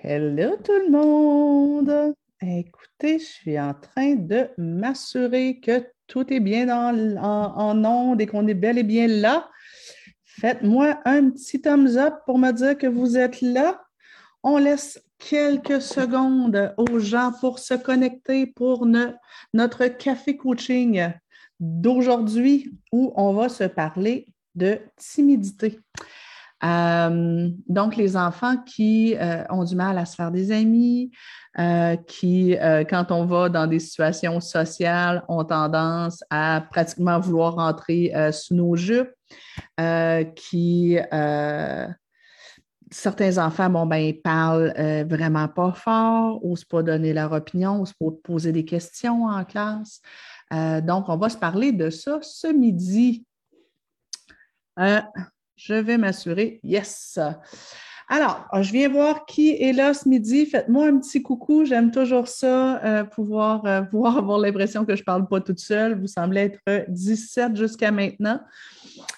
Hello tout le monde! Écoutez, je suis en train de m'assurer que tout est bien en, en onde et qu'on est bel et bien là. Faites-moi un petit thumbs up pour me dire que vous êtes là. On laisse quelques secondes aux gens pour se connecter pour notre café coaching d'aujourd'hui où on va se parler de timidité. Euh, donc, les enfants qui euh, ont du mal à se faire des amis, euh, qui, quand on va dans des situations sociales, ont tendance à pratiquement vouloir rentrer sous nos jupes, qui certains enfants, bon, ben, parlent vraiment pas fort, n'osent pas donner leur opinion, n'osent pas poser des questions en classe. donc, on va se parler de ça ce midi. Je vais m'assurer. Yes. Alors, je viens voir qui est là ce midi. Faites-moi un petit coucou. J'aime toujours ça, euh, pouvoir, euh, pouvoir avoir l'impression que je ne parle pas toute seule. Vous semblez être 17 jusqu'à maintenant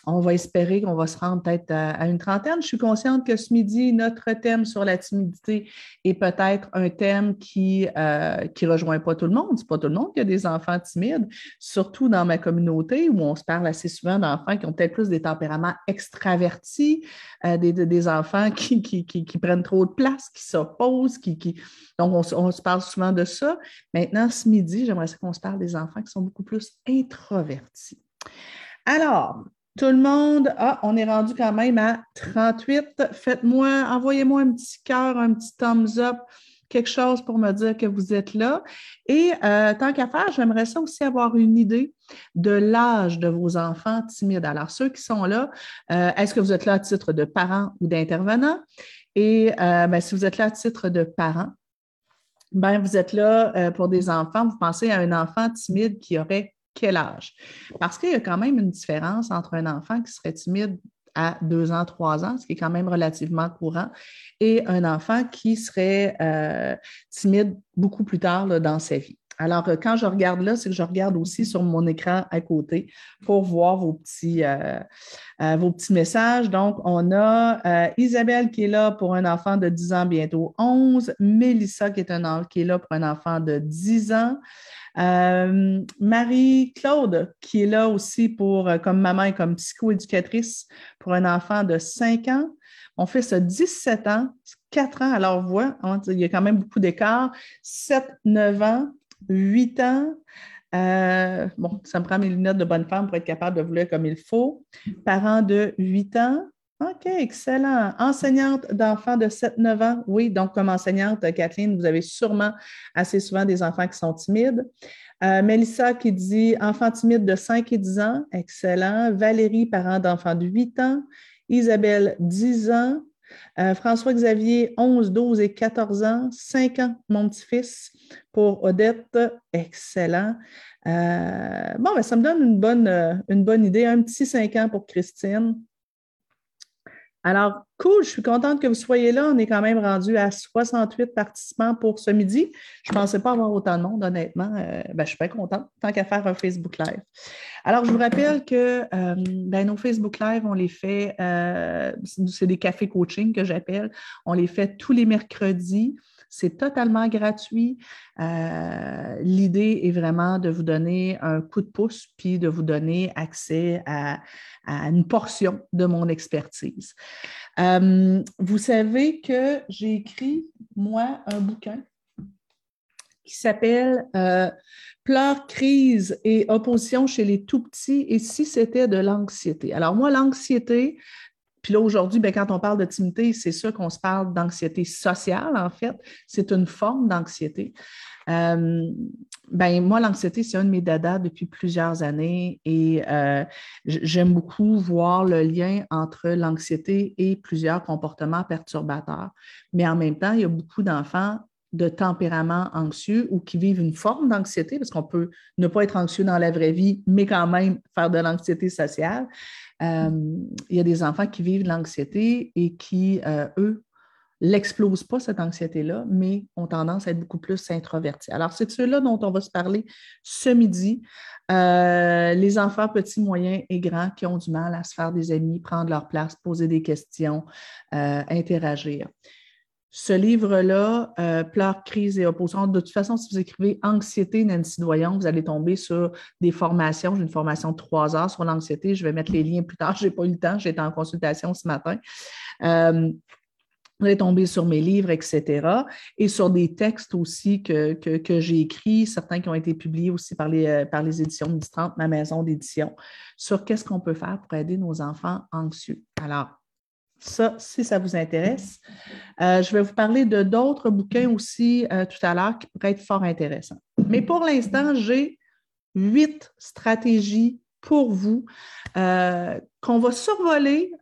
on va espérer qu'on va se rendre peut-être à, une trentaine. Je suis consciente que ce midi, notre thème sur la timidité est peut-être un thème qui ne euh, rejoint pas tout le monde. Ce n'est pas tout le monde qui a des enfants timides, surtout dans ma communauté où on se parle assez souvent d'enfants qui ont peut-être plus des tempéraments extravertis, euh, des, enfants qui, prennent trop de place, qui s'opposent, qui, donc on, on, se parle souvent de ça. Maintenant, ce midi, j'aimerais qu'on se parle des enfants qui sont beaucoup plus introvertis. Alors, tout le monde, ah, on est rendu quand même à 38. Faites-moi, envoyez-moi un petit cœur, un petit thumbs up, quelque chose pour me dire que vous êtes là. Et euh, tant qu'à faire, j'aimerais ça aussi avoir une idée de l'âge de vos enfants timides. Alors, ceux qui sont là, euh, est-ce que vous êtes là à titre de parents ou d'intervenants? Et euh, ben, si vous êtes là à titre de parents, ben, vous êtes là pour des enfants, vous pensez à un enfant timide qui aurait quel âge? Parce qu'il y a quand même une différence entre un enfant qui serait timide à deux ans, trois ans, ce qui est quand même relativement courant, et un enfant qui serait euh, timide beaucoup plus tard dans sa vie. Alors, euh, quand je regarde là, c'est que je regarde aussi sur mon écran à côté pour voir vos petits, euh, petits messages. Donc, on a Isabelle qui est là pour un enfant de 10 ans, bientôt 11. Mélissa qui est, là pour un enfant de 10 ans. Euh, Marie-Claude, qui est là aussi pour, euh, comme maman et comme psychoéducatrice pour un enfant de 5 ans. On fait ça 17 ans, 4 ans à leur. Hein, il y a quand même beaucoup d'écart. 7, 9 ans, 8 ans. Euh, bon, ça me prend mes lunettes de bonne femme pour être capable de vouloir comme il faut. Parents de 8 ans, OK, excellent. Enseignante d'enfants de 7-9 ans. Oui, donc comme enseignante, Kathleen, vous avez sûrement assez souvent des enfants qui sont timides. Euh, Mélissa qui dit enfants timides de 5 et 10 ans. Excellent. Valérie, parent d'enfants de 8 ans. Isabelle, 10 ans. Euh, François-Xavier, 11, 12 et 14 ans. 5 ans, mon petit-fils. Pour Odette, excellent. Euh, bon, ben, ça me donne une bonne, une bonne idée. Un petit 5 ans pour Christine. Alors, cool, je suis contente que vous soyez là. On est quand même rendu à 68 participants pour ce midi. Je ne pensais pas avoir autant de monde, honnêtement. Euh, ben, je suis pas contente, tant qu'à faire un Facebook Live. Alors, je vous rappelle que euh, ben, nos Facebook Live, on les fait, euh, c'est des cafés coaching que j'appelle. On les fait tous les mercredis. C'est totalement gratuit. Euh, l'idée est vraiment de vous donner un coup de pouce puis de vous donner accès à, une portion de mon expertise. Euh, vous savez que j'ai écrit, moi, un bouquin qui s'appelle euh, Pleurs, crise et opposition chez les tout petits et si c'était de l'anxiété. Alors moi, l'anxiété, puis là, aujourd'hui, ben, quand on parle de timidité, c'est sûr qu'on se parle d'anxiété sociale, en fait. C'est une forme d'anxiété. Euh, ben, moi, l'anxiété, c'est un de mes dadas depuis plusieurs années et euh, j'aime beaucoup voir le lien entre l'anxiété et plusieurs comportements perturbateurs. Mais en même temps, il y a beaucoup d'enfants de tempérament anxieux ou qui vivent une forme d'anxiété, parce qu'on peut ne pas être anxieux dans la vraie vie, mais quand même faire de l'anxiété sociale. Euh, il y a des enfants qui vivent de l'anxiété et qui, euh, eux, l'explosent pas, cette anxiété-là, mais ont tendance à être beaucoup plus introvertis. Alors, c'est ceux-là dont on va se parler ce midi. Euh, les enfants petits, moyens et grands qui ont du mal à se faire des amis, prendre leur place, poser des questions, interagir. Ce livre-là, euh, Pleurs, crise et opposition, de toute façon, si vous écrivez Anxiété, Nancy Doyon, vous allez tomber sur des formations. J'ai une formation de trois heures sur l'anxiété. Je vais mettre les liens plus tard. Je n'ai pas eu le temps. J'étais en consultation ce matin. Euh, vous allez tomber sur mes livres, etc. Et sur des textes aussi que, que, j'ai écrits, certains qui ont été publiés aussi par les, euh, par les éditions 1030, ma maison d'édition, sur qu'est-ce qu'on peut faire pour aider nos enfants anxieux. Alors, ça, si ça vous intéresse. Euh, je vais vous parler de d'autres bouquins aussi euh, tout à l'heure qui pourraient être fort intéressants. Mais pour l'instant, j'ai huit stratégies pour vous euh, qu'on va survoler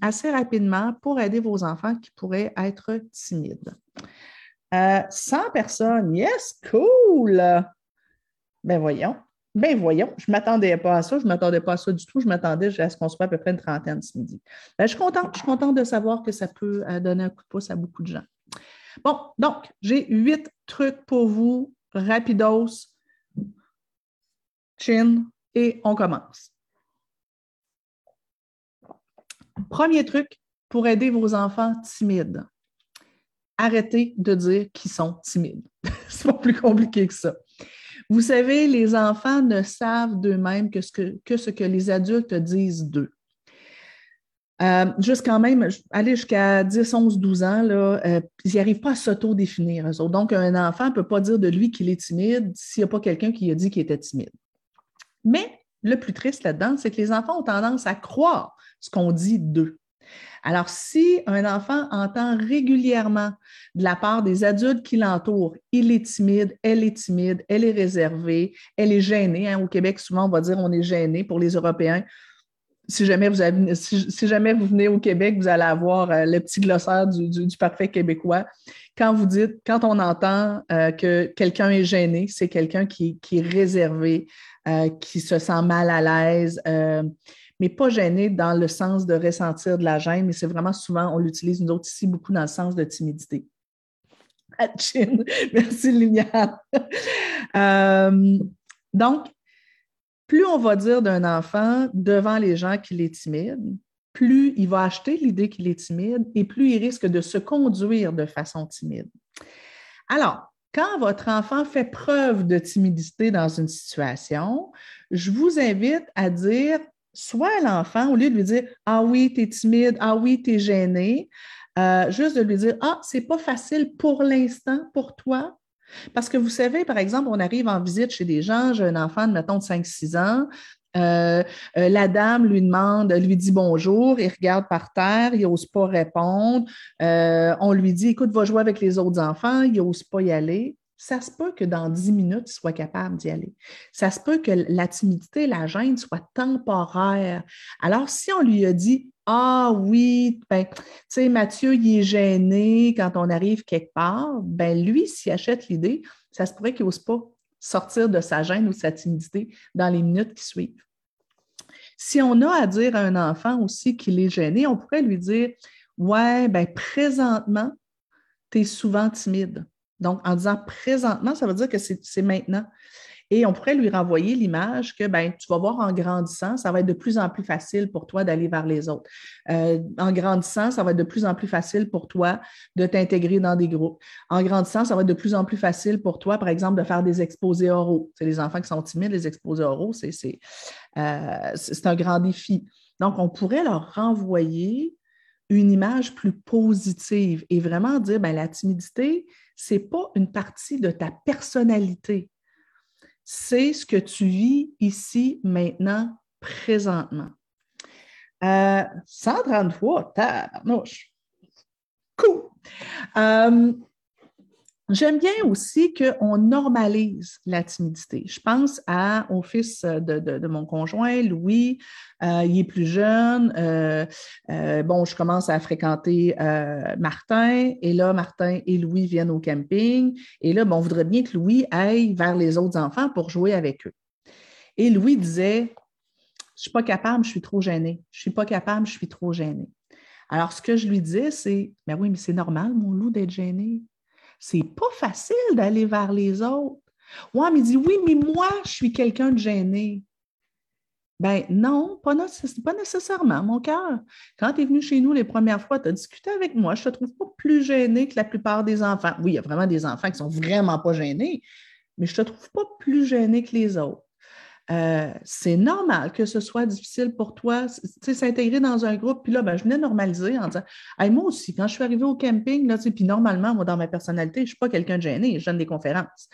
assez rapidement pour aider vos enfants qui pourraient être timides. 100 personnes, yes, cool! Ben voyons. Ben voyons, je ne m'attendais pas à ça, je ne m'attendais pas à ça du tout, je m'attendais à ce qu'on soit à peu près une trentaine ce midi. Ben, je, suis contente, je suis contente de savoir que ça peut euh, donner un coup de pouce à beaucoup de gens. Bon, donc, j'ai huit trucs pour vous, rapidos, chin, et on commence. Premier truc pour aider vos enfants timides. Arrêtez de dire qu'ils sont timides. C'est pas plus compliqué que ça. Vous savez, les enfants ne savent d'eux-mêmes que, ce que, les adultes disent d'eux. Euh, juste quand même, aller jusqu'à 10, 11, 12 ans, là, euh, ils n'y arrivent pas à s'auto-définir. Donc, un enfant ne peut pas dire de lui qu'il est timide s'il n'y a pas quelqu'un qui a dit qu'il était timide. Mais le plus triste là-dedans, c'est que les enfants ont tendance à croire ce qu'on dit d'eux. Alors, si un enfant entend régulièrement de la part des adultes qui l'entourent, il est timide, elle est timide, elle est réservée, elle est gênée. Hein. Au Québec, souvent, on va dire on est gêné pour les Européens. Si jamais vous, venez au Québec, vous allez avoir euh, le petit glossaire du, parfait québécois. Quand vous dites, quand on entend euh, que quelqu'un est gêné, c'est quelqu'un qui, est réservé, euh, qui se sent mal à l'aise mais pas gêné dans le sens de ressentir de la gêne, mais c'est vraiment souvent, on l'utilise nous autres ici beaucoup dans le sens de timidité. Merci Liliane. Euh, donc, plus on va dire d'un enfant devant les gens qu'il est timide, plus il va acheter l'idée qu'il est timide et plus il risque de se conduire de façon timide. Alors, quand votre enfant fait preuve de timidité dans une situation, je vous invite à dire soit l'enfant, au lieu de lui dire Ah oui, tu es timide, ah oui, tu es gêné, euh, juste de lui dire Ah, c'est pas facile pour l'instant pour toi. Parce que vous savez, par exemple, on arrive en visite chez des gens, j'ai un enfant de, mettons, de 5-6 ans, euh, euh, la dame lui demande, lui dit bonjour, il regarde par terre, il n'ose pas répondre. on lui dit, écoute, va jouer avec les autres enfants, il n'ose pas y aller ça se peut que dans dix minutes, il soit capable d'y aller. Ça se peut que la timidité, la gêne soit temporaire. Alors, si on lui a dit Ah oui, ben, tu sais, Mathieu, il est gêné quand on arrive quelque part, ben lui, s'il achète l'idée, ça se pourrait qu'il n'ose pas sortir de sa gêne ou de sa timidité dans les minutes qui suivent. Si on a à dire à un enfant aussi qu'il est gêné, on pourrait lui dire Ouais, ben présentement, tu es souvent timide. Donc, en disant présentement, ça veut dire que c'est maintenant. Et on pourrait lui renvoyer l'image que ben, tu vas voir en grandissant, ça va être de plus en plus facile pour toi d'aller vers les autres. Euh, en grandissant, ça va être de plus en plus facile pour toi de t'intégrer dans des groupes. En grandissant, ça va être de plus en plus facile pour toi, par exemple, de faire des exposés oraux. C'est les enfants qui sont timides, les exposés oraux, c'est euh, un grand défi. Donc, on pourrait leur renvoyer une image plus positive et vraiment dire, ben, la timidité, ce n'est pas une partie de ta personnalité. C'est ce que tu vis ici, maintenant, présentement. Euh, 133, tabarnouche. Cool. Euh, J'aime bien aussi qu'on normalise la timidité. Je pense au fils de, mon conjoint, Louis. Euh, il est plus jeune. Euh, euh, bon, je commence à fréquenter Martin. Et là, Martin et Louis viennent au camping. Et là, bon, on voudrait bien que Louis aille vers les autres enfants pour jouer avec eux. Et Louis disait Je ne suis pas capable, je suis trop gêné. Je ne suis pas capable, je suis trop gêné. Alors, ce que je lui disais, c'est Ben oui, mais c'est normal, mon loup, d'être gêné. C'est pas facile d'aller vers les autres. Ouais, mais il dit oui, mais moi, je suis quelqu'un de gêné. Ben non, pas, pas nécessairement, mon cœur. Quand tu es venu chez nous les premières fois, tu as discuté avec moi. Je te trouve pas plus gêné que la plupart des enfants. Oui, il y a vraiment des enfants qui sont vraiment pas gênés, mais je te trouve pas plus gêné que les autres. Euh, c'est normal que ce soit difficile pour toi, s'intégrer dans un groupe. Puis là, ben, je venais normaliser en disant Moi aussi, quand je suis arrivée au camping, là, puis normalement, moi, dans ma personnalité, je ne suis pas quelqu'un de gêné, je donne des conférences.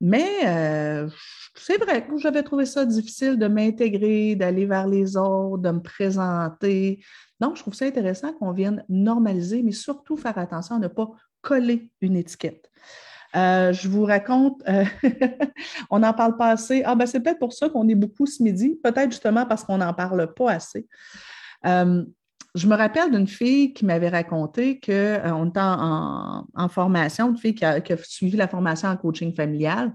Mais euh, c'est vrai que j'avais trouvé ça difficile de m'intégrer, d'aller vers les autres, de me présenter. Donc, je trouve ça intéressant qu'on vienne normaliser, mais surtout faire attention à ne pas coller une étiquette. Euh, je vous raconte, euh, on n'en parle pas assez. Ah, ben c'est peut-être pour ça qu'on est beaucoup ce midi, peut-être justement parce qu'on n'en parle pas assez. Euh, je me rappelle d'une fille qui m'avait raconté qu'on était en, formation, une fille qui a, suivi la formation en coaching familial.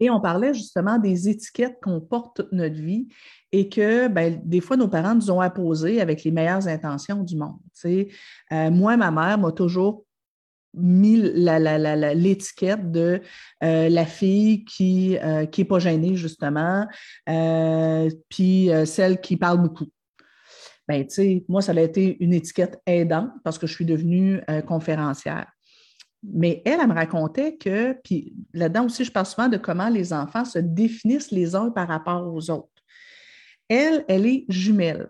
Et on parlait justement des étiquettes qu'on porte toute notre vie et que ben, des fois, nos parents nous ont apposées avec les meilleures intentions du monde. moi, ma mère m'a toujours mis l'étiquette de euh, la fille qui n'est euh, pas gênée, justement, euh, puis celle qui parle beaucoup. Ben, tu sais, moi, ça a été une étiquette aidante parce que je suis devenue conférencière. Mais elle, elle me racontait que, puis là-dedans aussi, je parle souvent de comment les enfants se définissent les uns par rapport aux autres. Elle, elle est jumelle.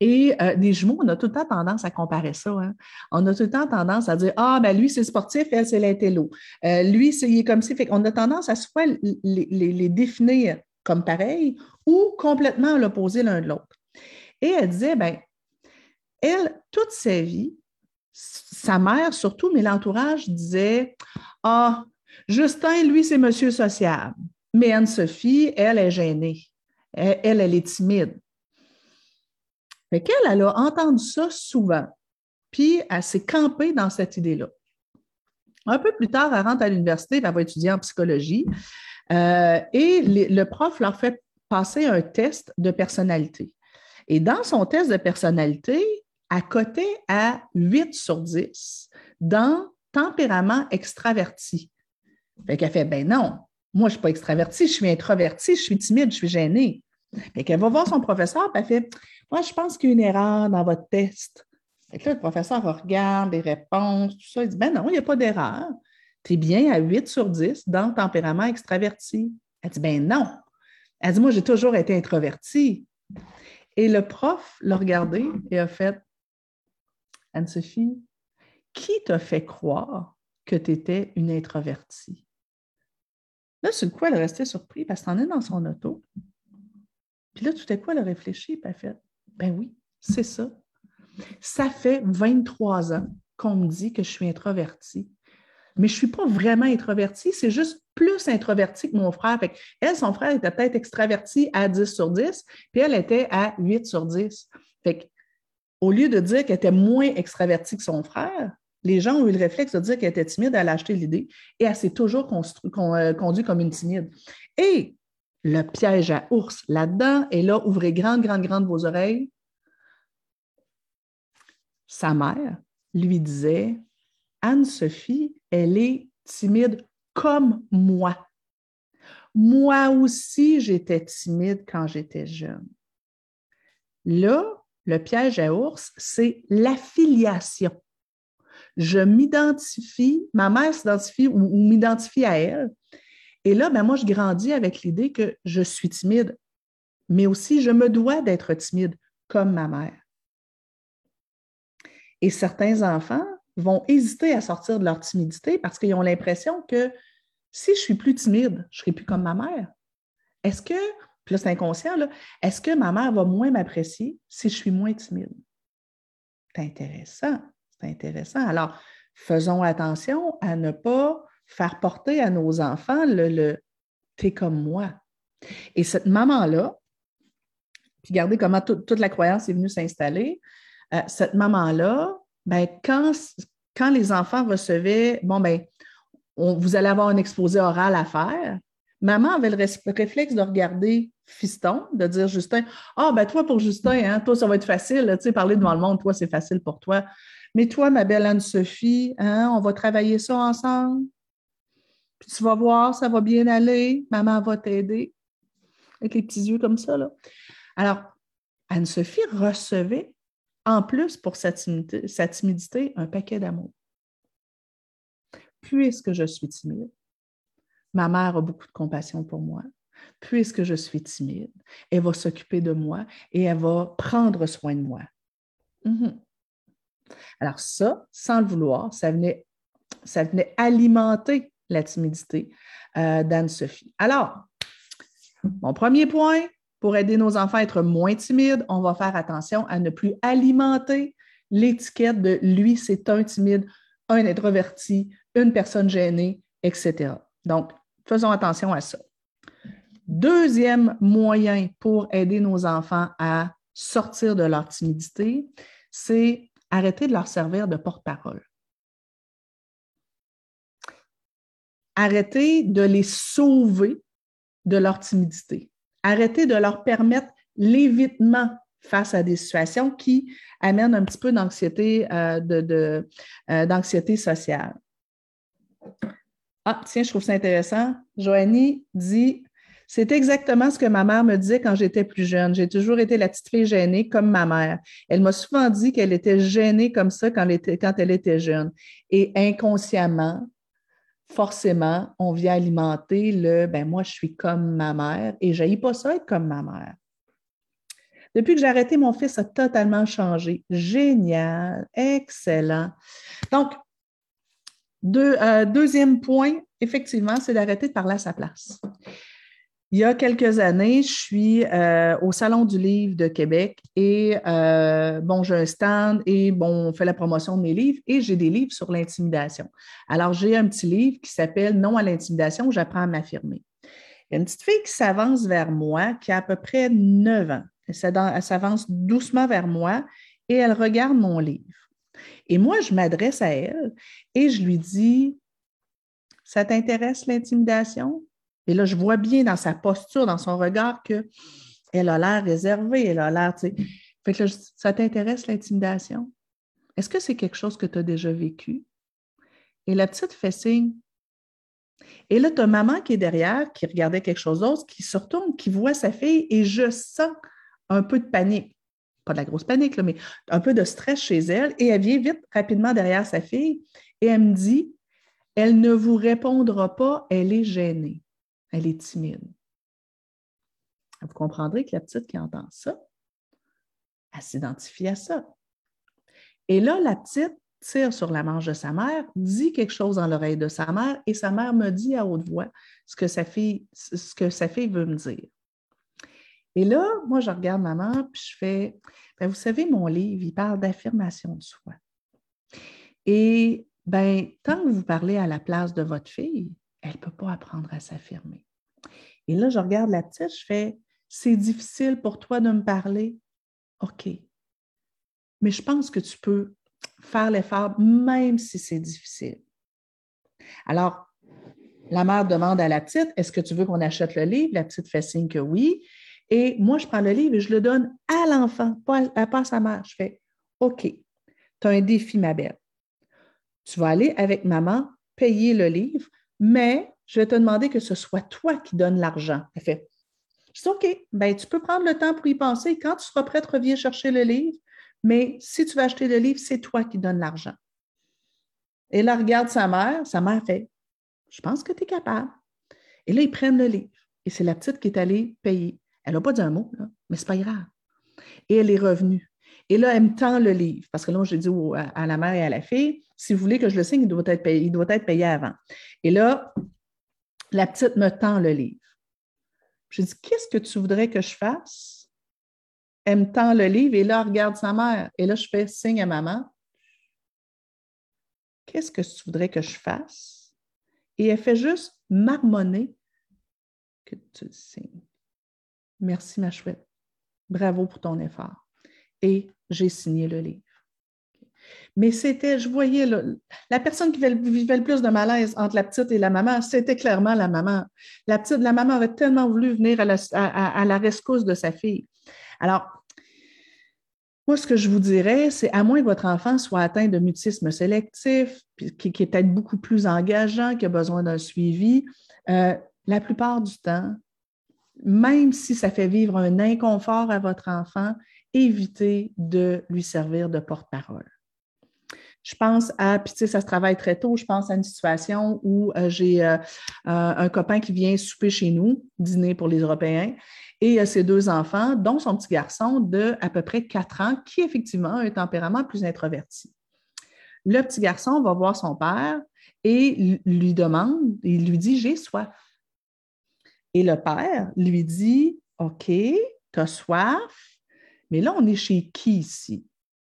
Et euh, des jumeaux, on a tout le temps tendance à comparer ça. Hein. On a tout le temps tendance à dire Ah, ben lui, c'est sportif, elle, c'est l'intello. Euh, lui, c'est, il est comme ça. Fait on a tendance à soit les, les, définir comme pareil ou complètement à l'opposé l'un de l'autre. Et elle disait, ben, elle, toute sa vie, sa mère surtout, mais l'entourage disait Ah, Justin, lui, c'est monsieur sociable. Mais Anne-Sophie, elle est gênée. elle, elle est timide. Qu'elle, elle a entendu ça souvent, puis elle s'est campée dans cette idée-là. Un peu plus tard, elle rentre à l'université, elle va étudier en psychologie, euh, et le prof leur fait passer un test de personnalité. Et dans son test de personnalité, à côté à 8 sur 10 dans tempérament extraverti. Fait qu'elle fait, ben non, moi, je ne suis pas extravertie, je suis introvertie, je suis timide, je suis gênée. Fait qu'elle va voir son professeur, puis elle fait, moi, je pense qu'il y a une erreur dans votre test. Et là, le professeur regarde les réponses, tout ça. Il dit Ben non, il n'y a pas d'erreur. Tu es bien à 8 sur 10 dans le tempérament extraverti. Elle dit Ben non. Elle dit Moi, j'ai toujours été introvertie. Et le prof l'a regardé et a fait Anne-Sophie, qui t'a fait croire que tu étais une introvertie? Là, sur le coup, elle est restée surprise parce qu'elle en est dans son auto. Puis là, tout à coup, elle a réfléchi et a fait ben oui, c'est ça. Ça fait 23 ans qu'on me dit que je suis introvertie. Mais je ne suis pas vraiment introvertie, c'est juste plus introvertie que mon frère. elle, son frère était peut-être extraverti à 10 sur 10, puis elle était à 8 sur 10. Fait au lieu de dire qu'elle était moins extravertie que son frère, les gens ont eu le réflexe de dire qu'elle était timide, elle a l'idée et elle s'est toujours euh, conduite comme une timide. Et le piège à ours là-dedans. Et là, ouvrez grandes, grandes, grandes vos oreilles. Sa mère lui disait Anne-Sophie, elle est timide comme moi. Moi aussi, j'étais timide quand j'étais jeune. Là, le piège à ours, c'est l'affiliation. Je m'identifie, ma mère s'identifie ou m'identifie à elle, et là, ben, moi, je grandis avec l'idée que je suis timide, mais aussi je me dois d'être timide comme ma mère. Et certains enfants vont hésiter à sortir de leur timidité parce qu'ils ont l'impression que si je suis plus timide, je ne serai plus comme ma mère. Est-ce que, puis là c'est inconscient, est-ce que ma mère va moins m'apprécier si je suis moins timide? C'est intéressant, c'est intéressant. Alors, faisons attention à ne pas faire porter à nos enfants le, t'es comme moi. Et cette maman-là, puis regardez comment toute la croyance est venue s'installer, euh, cette maman-là, ben, quand, quand les enfants recevaient, bon, ben, vous allez avoir un exposé oral à faire, maman avait le réflexe de regarder fiston, de dire Justin, ah, ben toi pour Justin, hein, toi, ça va être facile, tu sais, parler devant le monde, toi, c'est facile pour toi. Mais toi, ma belle Anne-Sophie, hein, on va travailler ça ensemble. Puis tu vas voir, ça va bien aller, maman va t'aider. avec les petits yeux comme ça. Là. Alors, Anne-Sophie recevait, en plus pour sa timidité, sa timidité un paquet d'amour. Puisque je suis timide, ma mère a beaucoup de compassion pour moi. Puisque je suis timide, elle va s'occuper de moi et elle va prendre soin de moi. Mhm. Alors ça, sans le vouloir, ça venait, ça venait alimenter la timidité euh, d'Anne-Sophie. Alors, mon premier point, pour aider nos enfants à être moins timides, on va faire attention à ne plus alimenter l'étiquette de lui, c'est un timide, un introverti, une personne gênée, etc. Donc, faisons attention à ça. Deuxième moyen pour aider nos enfants à sortir de leur timidité, c'est arrêter de leur servir de porte-parole. Arrêter de les sauver de leur timidité. Arrêter de leur permettre l'évitement face à des situations qui amènent un petit peu d'anxiété, euh, euh, d'anxiété sociale. Ah, tiens, je trouve ça intéressant. Joanie dit C'est exactement ce que ma mère me disait quand j'étais plus jeune. J'ai toujours été la petite fille gênée comme ma mère. Elle m'a souvent dit qu'elle était gênée comme ça quand elle était jeune. Et inconsciemment, forcément, on vient alimenter le ben moi, je suis comme ma mère et je pas ça être comme ma mère. Depuis que j'ai arrêté, mon fils a totalement changé. Génial, excellent. Donc, euh, deuxième point, effectivement, c'est d'arrêter de parler à sa place. Il y a quelques années, je suis euh, au Salon du Livre de Québec et euh, bon, j'ai un stand et bon, on fait la promotion de mes livres et j'ai des livres sur l'intimidation. Alors, j'ai un petit livre qui s'appelle Non à l'intimidation, j'apprends à m'affirmer. Il y a une petite fille qui s'avance vers moi qui a à peu près 9 ans. Elle s'avance doucement vers moi et elle regarde mon livre. Et moi, je m'adresse à elle et je lui dis Ça t'intéresse l'intimidation? Et là, je vois bien dans sa posture, dans son regard, qu'elle a l'air réservée, elle a l'air, tu sais. Fait que là, ça t'intéresse l'intimidation? Est-ce que c'est quelque chose que tu as déjà vécu? Et la petite fait signe. Et là, tu as maman qui est derrière, qui regardait quelque chose d'autre, qui se retourne, qui voit sa fille, et je sens un peu de panique. Pas de la grosse panique, mais un peu de stress chez elle. Et elle vient vite, rapidement derrière sa fille, et elle me dit Elle ne vous répondra pas, elle est gênée elle est timide. Vous comprendrez que la petite qui entend ça, elle s'identifie à ça. Et là, la petite tire sur la manche de sa mère, dit quelque chose dans l'oreille de sa mère et sa mère me dit à haute voix ce que sa fille, ce que sa fille veut me dire. Et là, moi, je regarde maman, puis je fais, ben, vous savez, mon livre, il parle d'affirmation de soi. Et ben, tant que vous parlez à la place de votre fille, elle ne peut pas apprendre à s'affirmer. Et là, je regarde la petite, je fais, c'est difficile pour toi de me parler. OK. Mais je pense que tu peux faire l'effort même si c'est difficile. Alors, la mère demande à la petite, est-ce que tu veux qu'on achète le livre? La petite fait signe que oui. Et moi, je prends le livre et je le donne à l'enfant, pas à, pas sa mère. Je fais, OK, tu as un défi, ma belle. Tu vas aller avec maman payer le livre, mais je vais te demander que ce soit toi qui donnes l'argent. Elle fait, je OK, ben, tu peux prendre le temps pour y penser. Quand tu seras prête, reviens chercher le livre. Mais si tu veux acheter le livre, c'est toi qui donnes l'argent. Et là, regarde sa mère. Sa mère fait, je pense que tu es capable. Et là, ils prennent le livre. Et c'est la petite qui est allée payer. Elle n'a pas dit un mot, mais ce n'est pas grave. Et elle est revenue. Et là, elle me tend le livre. Parce que là, j'ai dit à la mère et à la fille, si vous voulez que je le signe, il doit être payé, avant. Et là, la petite me tend le livre. Je dis, qu'est-ce que tu voudrais que je fasse? Elle me tend le livre et là, elle regarde sa mère. Et là, je fais signe à maman. Qu'est-ce que tu voudrais que je fasse? Et elle fait juste marmonner que tu le signes. Merci, ma chouette. Bravo pour ton effort. Et j'ai signé le livre. Mais c'était, je voyais la personne qui vivait le plus de malaise entre la petite et la maman, c'était clairement la maman. La petite, la maman avait tellement voulu venir à la, rescousse de sa fille. Alors, moi, ce que je vous dirais, c'est à moins que votre enfant soit atteint de mutisme sélectif, qui, est peut-être beaucoup plus engageant, qui a besoin d'un suivi, euh, la plupart du temps, même si ça fait vivre un inconfort à votre enfant, évitez de lui servir de porte-parole. Je pense à, puis tu sais, ça se travaille très tôt, je pense à une situation où euh, j'ai euh, un copain qui vient souper chez nous, dîner pour les Européens, et a ses deux enfants, dont son petit garçon de à peu près quatre ans, qui effectivement a un tempérament plus introverti. Le petit garçon va voir son père et lui demande, il lui dit J'ai soif. Et le père lui dit OK, tu as soif, mais là, on est chez qui ici?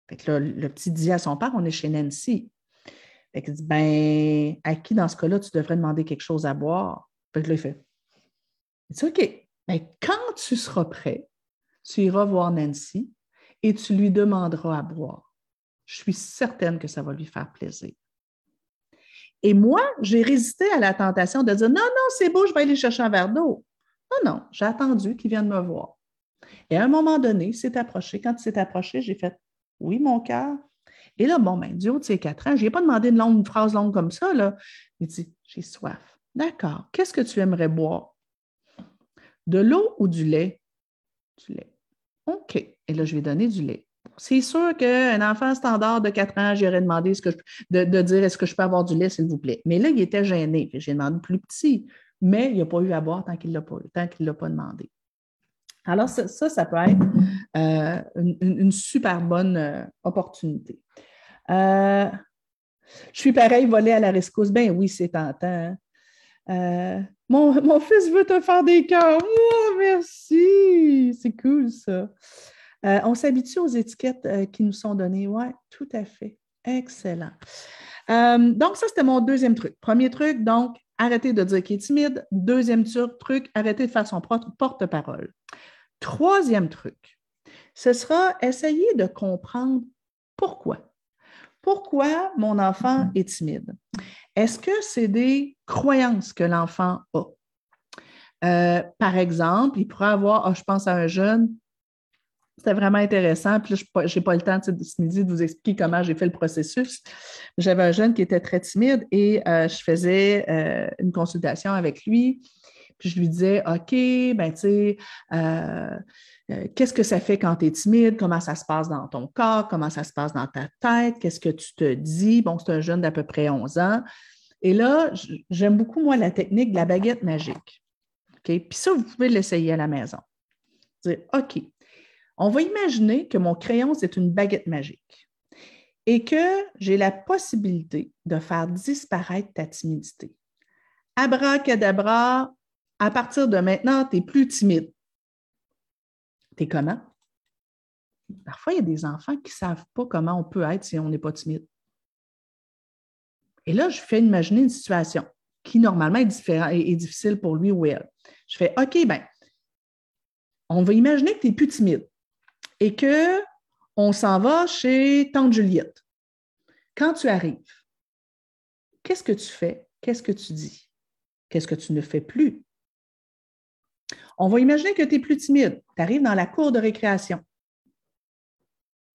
le petit dit à son père On est chez Nancy. Fait dit Ben, à qui dans ce cas-là, tu devrais demander quelque chose à boire? Fait que là, il fait dit OK, ben, quand tu seras prêt, tu iras voir Nancy et tu lui demanderas à boire je suis certaine que ça va lui faire plaisir. Et moi, j'ai résisté à la tentation de dire non, non, c'est beau, je vais aller chercher un verre d'eau. Non, non, j'ai attendu qu'il vienne me voir. Et à un moment donné, il s'est approché. Quand il s'est approché, j'ai fait oui, mon cœur. Et là, bon, ben, du haut de ses quatre ans, je n'ai pas demandé une, longue, phrase longue comme ça. Là. Il dit J'ai soif. D'accord. Qu'est-ce que tu aimerais boire? De l'eau ou du lait? Du lait. OK. Et là, je ai donné du lait. C'est sûr qu'un enfant standard de 4 ans, j'aurais demandé de, dire est-ce que je peux avoir du lait, s'il vous plaît? Mais là, il était gêné. J'ai demandé plus petit, mais il n'a pas eu à boire tant qu'il ne l'a pas, demandé. Alors, ça, ça, peut être euh, une, super bonne euh, opportunité. Euh, je suis pareil, volé à la rescousse. Ben oui, c'est tentant. Mon, mon, fils veut te faire des cœurs. Oh, merci. C'est cool, ça. On s'habitue aux étiquettes qui nous sont données. Oui, tout à fait. Excellent. Donc, ça, c'était mon deuxième truc. Premier truc, donc, arrêtez de dire qu'il est timide. Deuxième truc, arrêtez de faire son porte-parole. Troisième truc, ce sera essayer de comprendre pourquoi. Pourquoi mon enfant est timide? Est-ce que c'est des croyances que l'enfant a? par exemple, il pourrait avoir, ah, je pense à un jeune, c'était vraiment intéressant. Puis là, je n'ai pas le temps ce midi de vous expliquer comment j'ai fait le processus. J'avais un jeune qui était très timide et euh, je faisais euh, une consultation avec lui. Puis je lui disais, OK, ben tu sais, euh, qu'est-ce que ça fait quand tu es timide? Comment ça se passe dans ton corps? Comment ça se passe dans ta tête? Qu'est-ce que tu te dis? Bon, c'est un jeune d'à peu près 11 ans. Et là, j'aime beaucoup, moi, la technique de la baguette magique. OK? Puis ça, vous pouvez l'essayer à la maison. Dire, OK, on va imaginer que mon crayon, c'est une baguette magique et que j'ai la possibilité de faire disparaître ta timidité. Abracadabra, à partir de maintenant, tu n'es plus timide. Tu es comment? Parfois, il y a des enfants qui ne savent pas comment on peut être si on n'est pas timide. Et là, je fais imaginer une situation qui normalement est, différent, est difficile pour lui ou elle. Je fais OK, ben, on va imaginer que tu n'es plus timide et que on s'en va chez Tante Juliette. Quand tu arrives, qu'est-ce que tu fais? Qu'est-ce que tu dis? Qu'est-ce que tu ne fais plus? On va imaginer que tu es plus timide. Tu arrives dans la cour de récréation.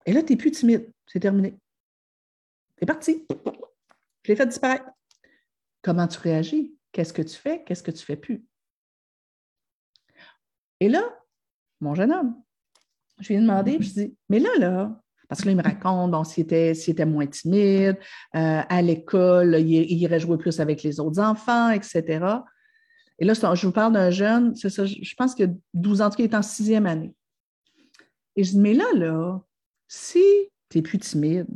Et là, tu n'es plus timide. C'est terminé. C'est parti. Je l'ai fait disparaître. Comment tu réagis? Qu'est-ce que tu fais? Qu'est-ce que tu ne fais plus? Et là, mon jeune homme, je lui ai demandé, je dis, mais là, là, parce que là, il me raconte, s'il était, était, moins timide, euh, à l'école, il, irait jouer plus avec les autres enfants, etc. Et là, je vous parle d'un jeune, c'est ça, je pense que 12 ans, il est en sixième année. Et je dis, mais là, là, si tu es plus timide,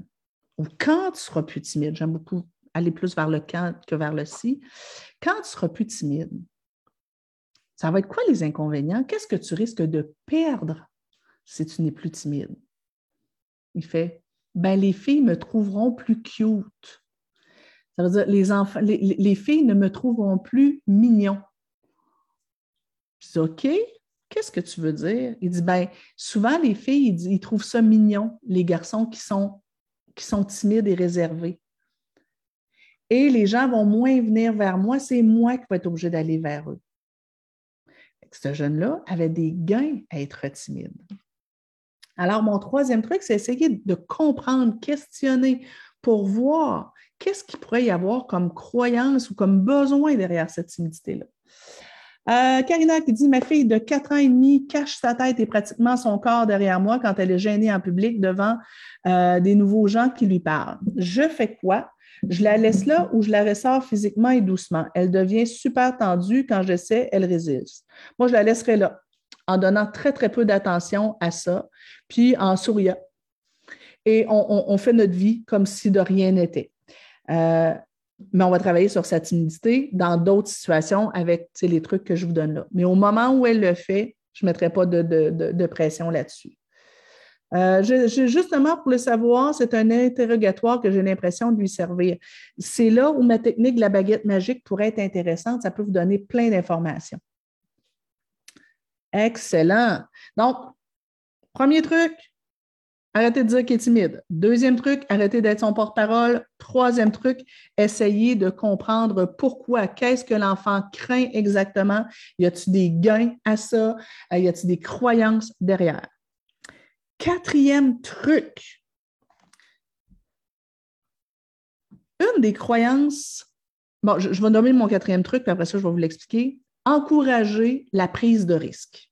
ou quand tu seras plus timide, j'aime beaucoup aller plus vers le quand que vers le si, quand tu seras plus timide, ça va être quoi les inconvénients? Qu'est-ce que tu risques de perdre si tu n'es plus timide? Il fait ben, les filles me trouveront plus cute. Ça veut dire les enfants, les, filles ne me trouveront plus mignon. Je dis OK, qu'est-ce que tu veux dire? Il dit ben souvent les filles, ils, trouvent ça mignon, les garçons qui sont, qui sont timides et réservés. Et les gens vont moins venir vers moi, c'est moi qui vais être obligé d'aller vers eux. Ce jeune-là avait des gains à être timide. Alors, mon troisième truc, c'est essayer de comprendre, questionner pour voir qu'est-ce qu'il pourrait y avoir comme croyance ou comme besoin derrière cette timidité-là? Euh, Karina qui dit Ma fille de 4 ans et demi cache sa tête et pratiquement son corps derrière moi quand elle est gênée en public devant euh, des nouveaux gens qui lui parlent. Je fais quoi? Je la laisse là ou je la ressors physiquement et doucement? Elle devient super tendue. Quand j'essaie, elle résiste. Moi, je la laisserai là en donnant très, très peu d'attention à ça, puis en souriant. Et on, fait notre vie comme si de rien n'était. Euh, mais on va travailler sur sa timidité dans d'autres situations avec les trucs que je vous donne là. Mais au moment où elle le fait, je ne mettrai pas de, pression là-dessus. Euh, justement, pour le savoir, c'est un interrogatoire que j'ai l'impression de lui servir. C'est là où ma technique de la baguette magique pourrait être intéressante. Ça peut vous donner plein d'informations. Excellent. Donc, premier truc, Arrêtez de dire qu'il est timide. Deuxième truc, arrêtez d'être son porte-parole. Troisième truc, essayez de comprendre pourquoi, qu'est-ce que l'enfant craint exactement? Y a-t-il des gains à ça? Euh, y a-t-il des croyances derrière? Quatrième truc, une des croyances, bon, je, je vais nommer mon quatrième truc, puis après ça, je vais vous l'expliquer. Encourager la prise de risque.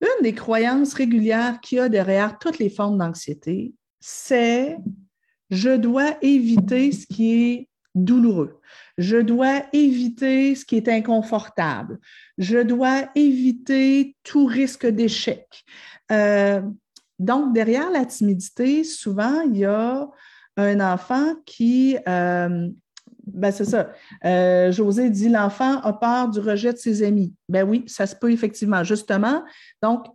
Une des croyances régulières qu'il y a derrière toutes les formes d'anxiété, c'est je dois éviter ce qui est douloureux. Je dois éviter ce qui est inconfortable. Je dois éviter tout risque d'échec. Euh, donc, derrière la timidité, souvent, il y a un enfant qui euh, ben, c'est ça. Euh, José dit l'enfant a peur du rejet de ses amis. Ben oui, ça se peut effectivement. Justement, donc,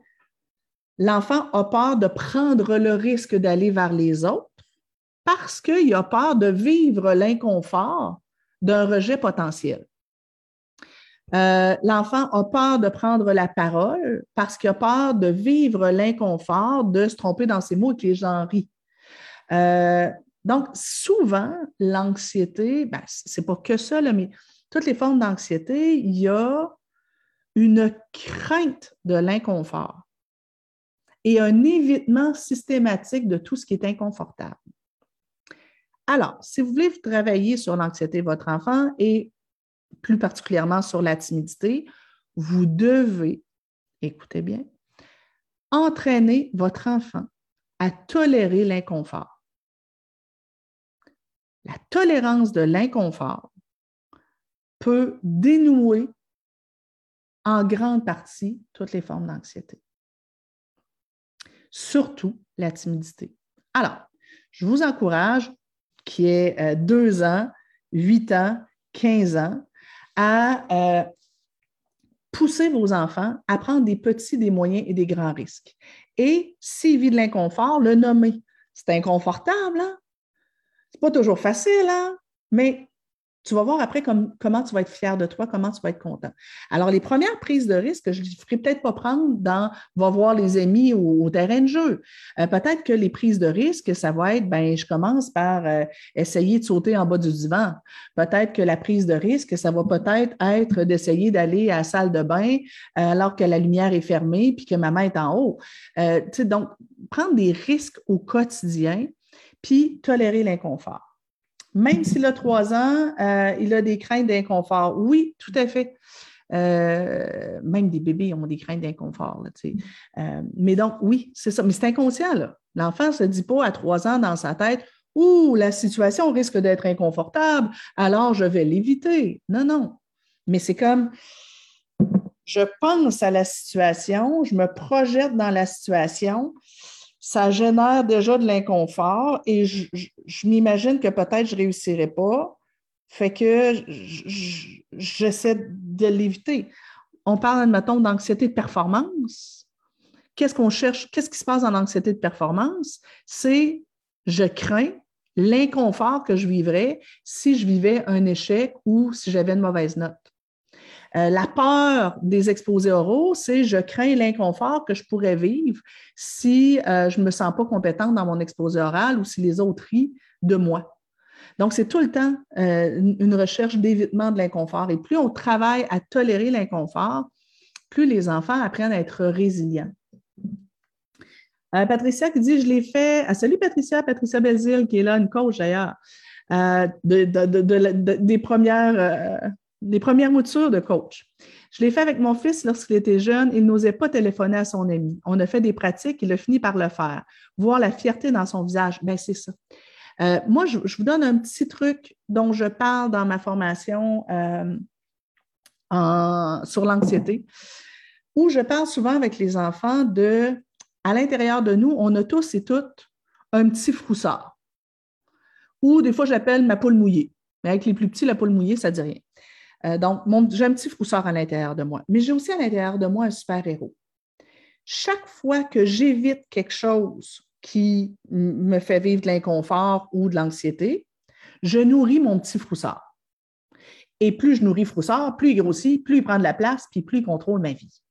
l'enfant a peur de prendre le risque d'aller vers les autres parce qu'il a peur de vivre l'inconfort d'un rejet potentiel. Euh, l'enfant a peur de prendre la parole parce qu'il a peur de vivre l'inconfort de se tromper dans ses mots et que les gens rient. Euh, donc, souvent, l'anxiété, ben, ce n'est pas que ça, mais toutes les formes d'anxiété, il y a une crainte de l'inconfort et un évitement systématique de tout ce qui est inconfortable. Alors, si vous voulez travailler sur l'anxiété de votre enfant et plus particulièrement sur la timidité, vous devez, écoutez bien, entraîner votre enfant à tolérer l'inconfort la tolérance de l'inconfort peut dénouer en grande partie toutes les formes d'anxiété, surtout la timidité. Alors, je vous encourage, qui est euh, deux ans, huit ans, quinze ans, à euh, pousser vos enfants à prendre des petits, des moyens et des grands risques. Et s'ils vivent de l'inconfort, le nommer. C'est inconfortable, hein? C'est pas toujours facile, hein? mais tu vas voir après comment tu vas être fier de toi, comment tu vas être content. Alors, les premières prises de risque, je ne ferai peut-être pas prendre dans va voir les amis au, terrain de jeu. Euh, peut-être que les prises de risque, ça va être, ben, je commence par euh, essayer de sauter en bas du divan. Peut-être que la prise de risque, ça va peut-être être, d'essayer d'aller à la salle de bain euh, alors que la lumière est fermée puis que ma main est en haut. donc, prendre des risques au quotidien, puis tolérer l'inconfort. Même s'il a trois ans, euh, il a des craintes d'inconfort. Oui, tout à fait. Euh, même des bébés ont des craintes d'inconfort. Euh, mais donc, oui, c'est ça. Mais c'est inconscient. L'enfant ne se dit pas à trois ans dans sa tête Ouh, la situation risque d'être inconfortable, alors je vais l'éviter. Non, non. Mais c'est comme je pense à la situation, je me projette dans la situation, ça génère déjà de l'inconfort et je, m'imagine que peut-être je ne réussirai pas. Fait que j'essaie de l'éviter. On parle, admettons, d'anxiété de performance. Qu'est-ce qu'on cherche? Qu'est-ce qui se passe en anxiété de performance? C'est je crains l'inconfort que je vivrais si je vivais un échec ou si j'avais une mauvaise note. Euh, la peur des exposés oraux, c'est je crains l'inconfort que je pourrais vivre si euh, je ne me sens pas compétente dans mon exposé oral ou si les autres rient de moi. Donc, c'est tout le temps euh, une recherche d'évitement de l'inconfort. Et plus on travaille à tolérer l'inconfort, plus les enfants apprennent à être résilients. Patricia qui dit Je l'ai fait. Ah, salut Patricia, Patricia Belzile, qui est là, une coach d'ailleurs. des premières les premières moutures de coach. Je l'ai fait avec mon fils lorsqu'il était jeune. Il n'osait pas téléphoner à son ami. On a fait des pratiques. Il a fini par le faire. Voir la fierté dans son visage, ben c'est ça. Euh, moi, je, vous donne un petit truc dont je parle dans ma formation euh, sur l'anxiété, où je parle souvent avec les enfants de, à l'intérieur de nous, on a tous et toutes un petit froussard. Ou des fois, j'appelle ma poule mouillée. Mais avec les plus petits, la poule mouillée, ça ne dit rien. Euh, donc, j'ai un petit froussard à l'intérieur de moi. Mais j'ai aussi à l'intérieur de moi un super-héros. Chaque fois que j'évite quelque chose qui me fait vivre de l'inconfort ou de l'anxiété, je nourris mon petit froussard. Et plus je nourris Froussard, plus il grossit, plus il prend de la place, puis plus il contrôle ma vie.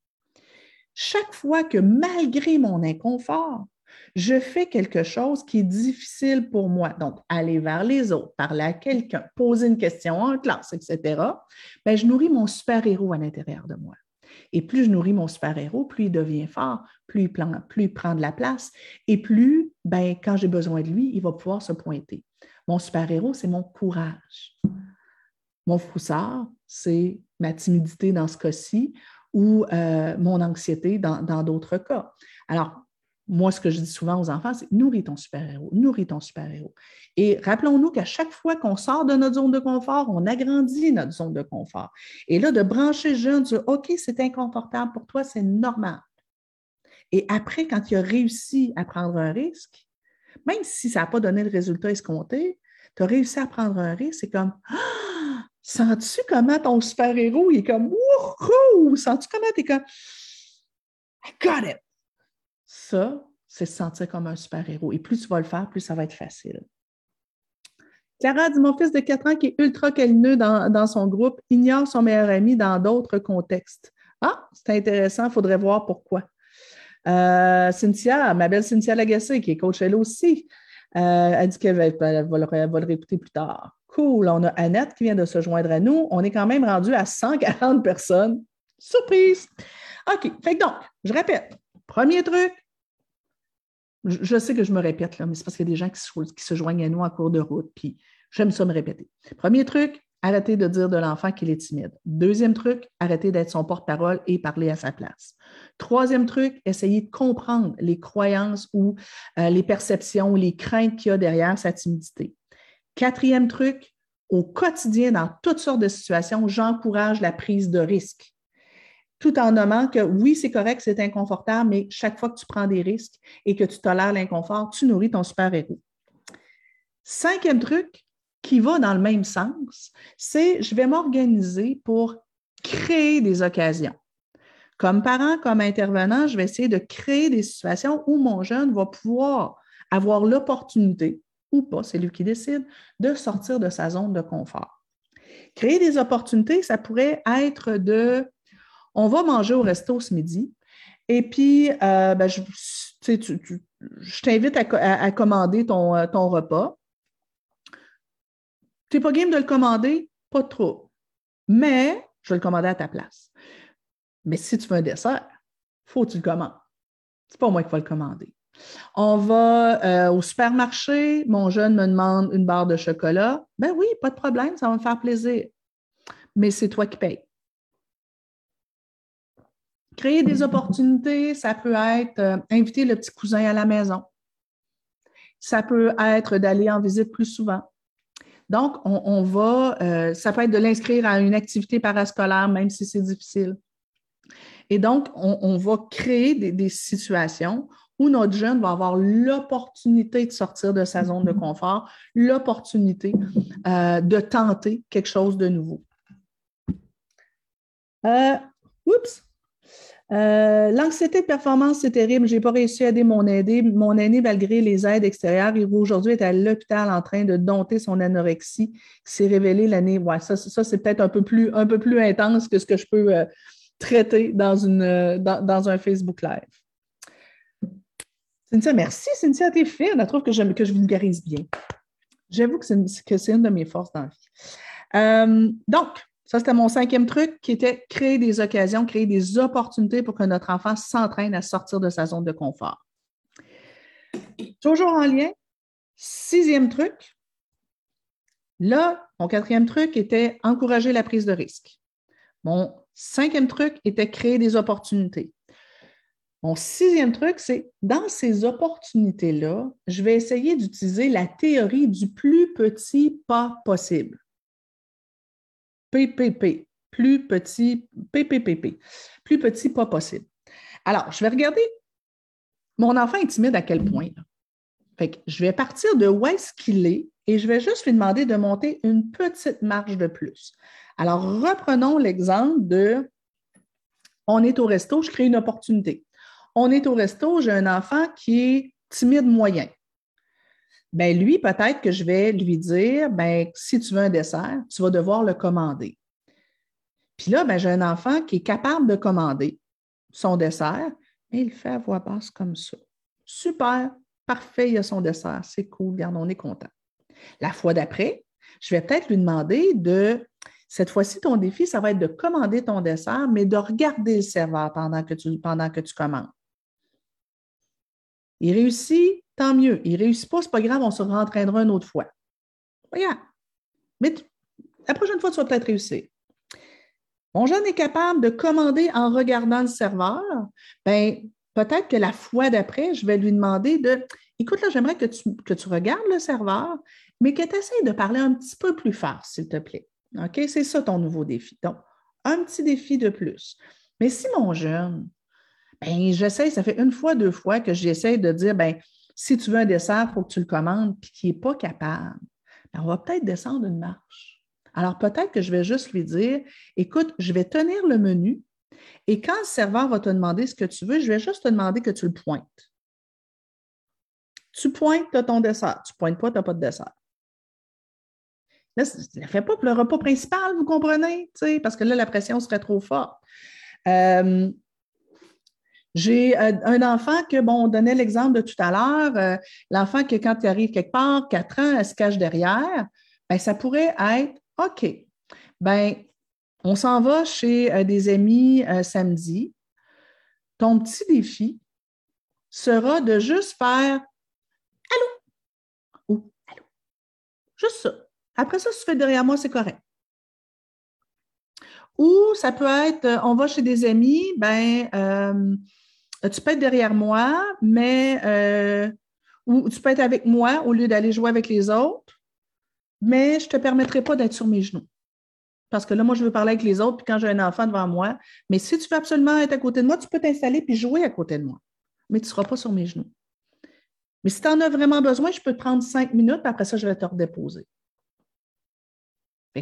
Chaque fois que malgré mon inconfort, je fais quelque chose qui est difficile pour moi, donc aller vers les autres, parler à quelqu'un, poser une question en classe, etc., bien, je nourris mon super-héros à l'intérieur de moi. Et plus je nourris mon super-héros, plus il devient fort, plus il, plus il prend de la place, et plus, ben, quand j'ai besoin de lui, il va pouvoir se pointer. Mon super-héros, c'est mon courage. Mon froussard, c'est ma timidité dans ce cas-ci ou euh, mon anxiété dans d'autres cas. Alors, moi, ce que je dis souvent aux enfants, c'est nourris ton super-héros, nourris ton super-héros. Et rappelons-nous qu'à chaque fois qu'on sort de notre zone de confort, on agrandit notre zone de confort. Et là, de brancher jeune sur OK, c'est inconfortable pour toi, c'est normal. Et après, quand tu as réussi à prendre un risque, même si ça n'a pas donné le résultat escompté, tu as réussi à prendre un risque, c'est comme ah, Sens-tu comment ton super-héros est comme Wouhou! Sens-tu comment tu es comme I got it! Ça, c'est se sentir comme un super-héros. Et plus tu vas le faire, plus ça va être facile. Clara dit Mon fils de 4 ans qui est ultra câlineux dans, dans son groupe ignore son meilleur ami dans d'autres contextes. Ah, c'est intéressant, il faudrait voir pourquoi. Euh, Cynthia, ma belle Cynthia Lagacé, qui est coach elle aussi, euh, elle dit qu'elle va, le réécouter plus tard. Cool. On a Annette qui vient de se joindre à nous. On est quand même rendu à 140 personnes. Surprise! OK. Fait donc, je répète. Premier truc, je, sais que je me répète, là, mais c'est parce qu'il y a des gens qui se, joignent à nous en cours de route, puis j'aime ça me répéter. Premier truc, arrêtez de dire de l'enfant qu'il est timide. Deuxième truc, arrêtez d'être son porte-parole et parler à sa place. Troisième truc, essayez de comprendre les croyances ou euh, les perceptions ou les craintes qu'il y a derrière sa timidité. Quatrième truc, au quotidien, dans toutes sortes de situations, j'encourage la prise de risque. Tout en nommant que oui, c'est correct, c'est inconfortable, mais chaque fois que tu prends des risques et que tu tolères l'inconfort, tu nourris ton super-héros. Cinquième truc, qui va dans le même sens, c'est je vais m'organiser pour créer des occasions. Comme parent, comme intervenant, je vais essayer de créer des situations où mon jeune va pouvoir avoir l'opportunité, ou pas, c'est lui qui décide, de sortir de sa zone de confort. Créer des opportunités, ça pourrait être de on va manger au resto ce midi, et puis euh, ben, je, t'invite à, commander ton, euh, repas. Tu n'es pas game de le commander, pas trop. Mais je vais le commander à ta place. Mais si tu veux un dessert, il faut que tu le commandes. C'est pas moi qui vais le commander. On va euh, au supermarché, mon jeune me demande une barre de chocolat. Ben oui, pas de problème, ça va me faire plaisir. Mais c'est toi qui payes. Créer des opportunités, ça peut être euh, inviter le petit cousin à la maison. Ça peut être d'aller en visite plus souvent. Donc, on, va, euh, ça peut être de l'inscrire à une activité parascolaire, même si c'est difficile. Et donc, on, va créer des, situations où notre jeune va avoir l'opportunité de sortir de sa zone de confort, l'opportunité euh, de tenter quelque chose de nouveau. Oups! Euh, l'anxiété de performance, c'est terrible. Je n'ai pas réussi à aider mon aîné. Mon aîné, malgré les aides extérieures, il aujourd'hui est à l'hôpital en train de dompter son anorexie qui s'est révélée l'année. Ouais, ça, c'est peut-être un peu plus un peu plus intense que ce que je peux euh, traiter dans, une, euh, dans, un Facebook Live. Cynthia, merci. Cynthia, t'es fine. Elle trouve que je, que je vulgarise bien. J'avoue que c'est une de mes forces dans la vie. donc, ça, c'était mon cinquième truc qui était créer des occasions, créer des opportunités pour que notre enfant s'entraîne à sortir de sa zone de confort. Toujours en lien, sixième truc, là, Mon quatrième truc était encourager la prise de risque. Mon cinquième truc était créer des opportunités. Mon sixième truc, c'est dans ces opportunités-là, je vais essayer d'utiliser la théorie du plus petit pas possible. PPP, plus petit, PPPP, plus petit pas possible. Alors, je vais regarder mon enfant est timide à quel point. Je vais partir de où est-ce qu'il est et je vais juste lui demander de monter une petite marge de plus. Alors, reprenons l'exemple de on est au resto, je crée une opportunité. On est au resto, j'ai un enfant qui est timide moyen. Ben lui, peut-être que je vais lui dire ben, si tu veux un dessert, tu vas devoir le commander. Puis là, ben, j'ai un enfant qui est capable de commander son dessert, mais il fait à voix basse comme ça. Super, parfait, il a son dessert, c'est cool, regarde, on est content. La fois d'après, je vais peut-être lui demander de, cette fois-ci, ton défi, ça va être de commander ton dessert, mais de regarder le serveur pendant que tu, pendant que tu commandes. Il réussit, tant mieux. Il ne réussit pas, ce n'est pas grave, on se rentraînera une autre fois. Regarde. Mais la prochaine fois, tu vas peut-être réussir. Mon jeune est capable de commander en regardant le serveur. Bien, peut-être que la fois d'après, je vais lui demander de Écoute, là, j'aimerais que tu, que tu regardes le serveur, mais que tu essaies de parler un petit peu plus fort, s'il te plaît. OK? C'est ça ton nouveau défi. Donc, un petit défi de plus. Mais si mon jeune, ben, j'essaie, ça fait une fois, deux fois que j'essaie de dire, ben, si tu veux un dessert, il faut que tu le commandes, puis qu'il n'est pas capable, ben, on va peut-être descendre une marche. Alors, peut-être que je vais juste lui dire, écoute, je vais tenir le menu, et quand le serveur va te demander ce que tu veux, je vais juste te demander que tu le pointes. Tu pointes, tu as ton dessert. Tu ne pointes pas, tu n'as pas de dessert. Là, ne fait pas pour le repas principal, vous comprenez? Parce que là, la pression serait trop forte. Euh, j'ai euh, un enfant que, bon, on donnait l'exemple de tout à l'heure, euh, l'enfant que quand il arrive quelque part, 4 ans, elle se cache derrière, bien, ça pourrait être OK. Bien, on s'en va chez des amis samedi. Ton petit défi sera de juste faire Allô? Ou Allô? Juste ça. Après ça, si tu fais derrière moi, c'est correct. Ou ça peut être, euh, on va chez des amis, ben, euh, tu peux être derrière moi, mais euh, ou tu peux être avec moi au lieu d'aller jouer avec les autres, mais je ne te permettrai pas d'être sur mes genoux. Parce que là, moi, je veux parler avec les autres, puis quand j'ai un enfant devant moi, mais si tu veux absolument être à côté de moi, tu peux t'installer puis jouer à côté de moi. Mais tu ne seras pas sur mes genoux. Mais si tu en as vraiment besoin, je peux te prendre cinq minutes, puis après ça, je vais te redéposer.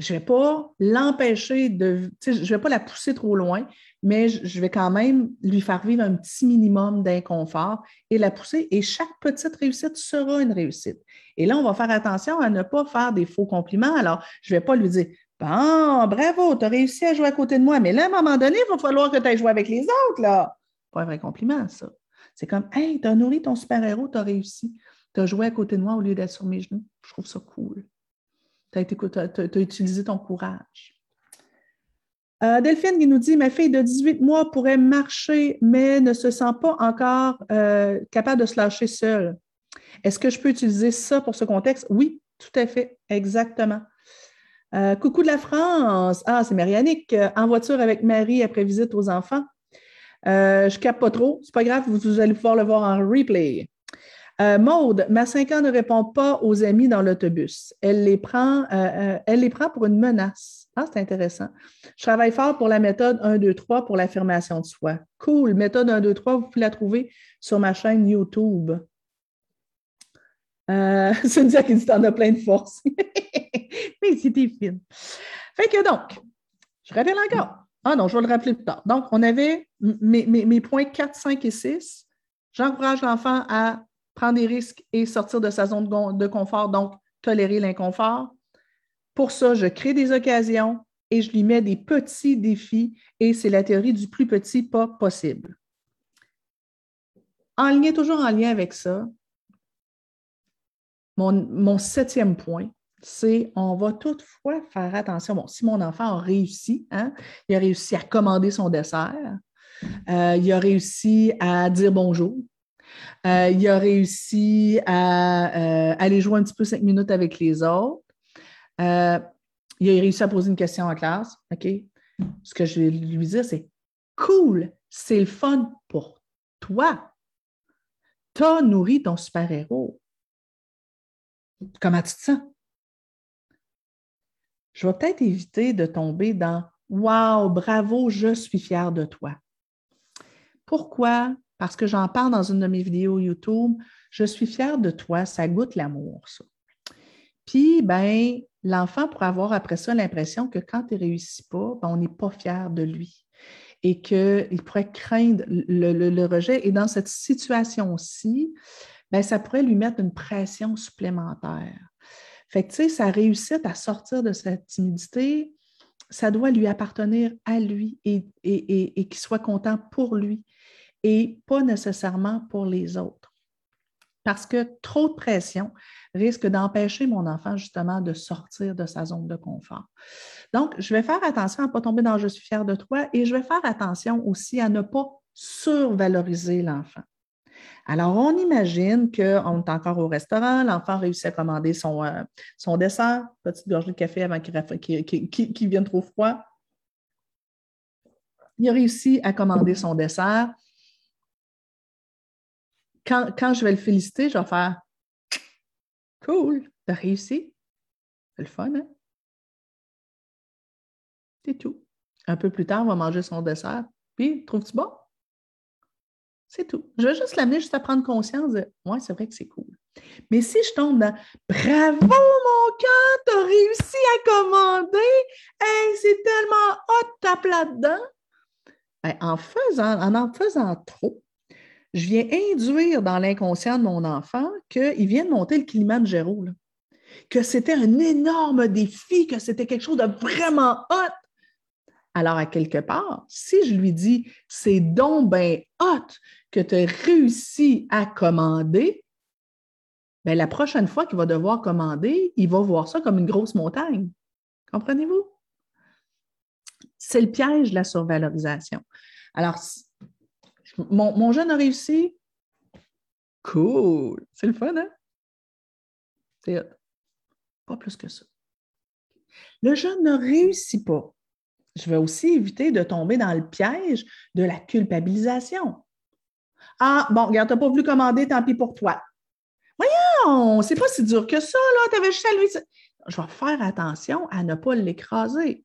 Je ne vais pas l'empêcher de. Je ne vais pas la pousser trop loin, mais je vais quand même lui faire vivre un petit minimum d'inconfort et la pousser. Et chaque petite réussite sera une réussite. Et là, on va faire attention à ne pas faire des faux compliments. Alors, je ne vais pas lui dire Bon, bravo, tu as réussi à jouer à côté de moi, mais là, à un moment donné, il va falloir que tu ailles jouer avec les autres. là. Pas un vrai compliment, ça. C'est comme, hey, tu as nourri ton super-héros, tu as réussi. Tu as joué à côté de moi au lieu d'être sur mes genoux. Je trouve ça cool. Tu as, utilisé ton courage. Euh, Delphine qui nous dit Ma fille de 18 mois pourrait marcher, mais ne se sent pas encore euh, capable de se lâcher seule. Est-ce que je peux utiliser ça pour ce contexte? Oui, tout à fait, exactement. Euh, coucou de la France. Ah, c'est Marianique. En voiture avec Marie après visite aux enfants. Euh, je capte pas trop. C'est pas grave, vous, allez pouvoir le voir en replay. Euh, Maude, ma 5 ans ne répond pas aux amis dans l'autobus. Elle les prend, euh, elle les prend pour une menace. Ah, c'est intéressant. Je travaille fort pour la méthode 1, 2, 3 pour l'affirmation de soi. Cool. Méthode 1, 2, 3, vous pouvez la trouver sur ma chaîne YouTube. Euh, Cynthia qui dit en as plein de force. Mais c'était fine. Fait que donc, je rappelle encore, ah non, je vais le rappeler plus tard. Donc, on avait mes, points 4, 5 et 6. J'encourage l'enfant à prendre des risques et sortir de sa zone de confort, donc tolérer l'inconfort. Pour ça, je crée des occasions et je lui mets des petits défis et c'est la théorie du plus petit pas possible. En lien, toujours en lien avec ça, mon septième point, c'est on va toutefois faire attention. Bon, si mon enfant a réussi, hein, il a réussi à commander son dessert, euh, il a réussi à dire bonjour, euh, il a réussi à euh, aller jouer un petit peu cinq minutes avec les autres. il a réussi à poser une question en classe. OK? Ce que je vais lui dire, c'est cool, c'est le fun pour toi. Tu as nourri ton super-héros. Comment tu te sens? Je vais peut-être éviter de tomber dans Wow, bravo, je suis fière de toi. Pourquoi? Parce que j'en parle dans une de mes vidéos YouTube. Je suis fière de toi, ça goûte l'amour, ça. Puis, ben, l'enfant pourrait avoir après ça l'impression que quand il ne réussit pas, ben, on n'est pas fier de lui et qu'il pourrait craindre le, rejet. Et dans cette situation-ci, ben, ça pourrait lui mettre une pression supplémentaire. Fait que, tu sais, sa réussite à sortir de cette timidité, ça doit lui appartenir à lui et qu'il soit content pour lui et pas nécessairement pour les autres. Parce que trop de pression risque d'empêcher mon enfant justement de sortir de sa zone de confort. Donc, je vais faire attention à ne pas tomber dans je suis fier de toi et je vais faire attention aussi à ne pas survaloriser l'enfant. Alors, on imagine qu'on est encore au restaurant, l'enfant réussit à commander son, euh, son dessert, petite gorgée de café avant qu'il vienne trop froid. Il a réussi à commander son dessert. Quand, quand je vais le féliciter, je vais faire Cool, t'as réussi. C'est le fun, hein? C'est tout. Un peu plus tard, on va manger son dessert. Puis, trouves-tu bon? C'est tout. Je vais juste l'amener juste à prendre conscience de Ouais, c'est vrai que c'est cool. Mais si je tombe dans Bravo, mon cœur, t'as réussi à commander! Hey, c'est tellement hot, tape là-dedans! Ben, en faisant, en en faisant trop, je viens induire dans l'inconscient de mon enfant qu'il vient de monter le climat de Géraud, que c'était un énorme défi, que c'était quelque chose de vraiment hot. Alors, à quelque part, si je lui dis c'est donc bien hot que tu as réussi à commander, bien, la prochaine fois qu'il va devoir commander, il va voir ça comme une grosse montagne. Comprenez-vous? C'est le piège de la survalorisation. Alors, mon, jeune a réussi. Cool. C'est le fun, hein? C'est pas plus que ça. Le jeune ne réussit pas je vais aussi éviter de tomber dans le piège de la culpabilisation. Ah, bon, regarde, tu n'as pas voulu commander, tant pis pour toi. Voyons, c'est pas si dur que ça, là. Tu avais juste à lui. Je vais faire attention à ne pas l'écraser.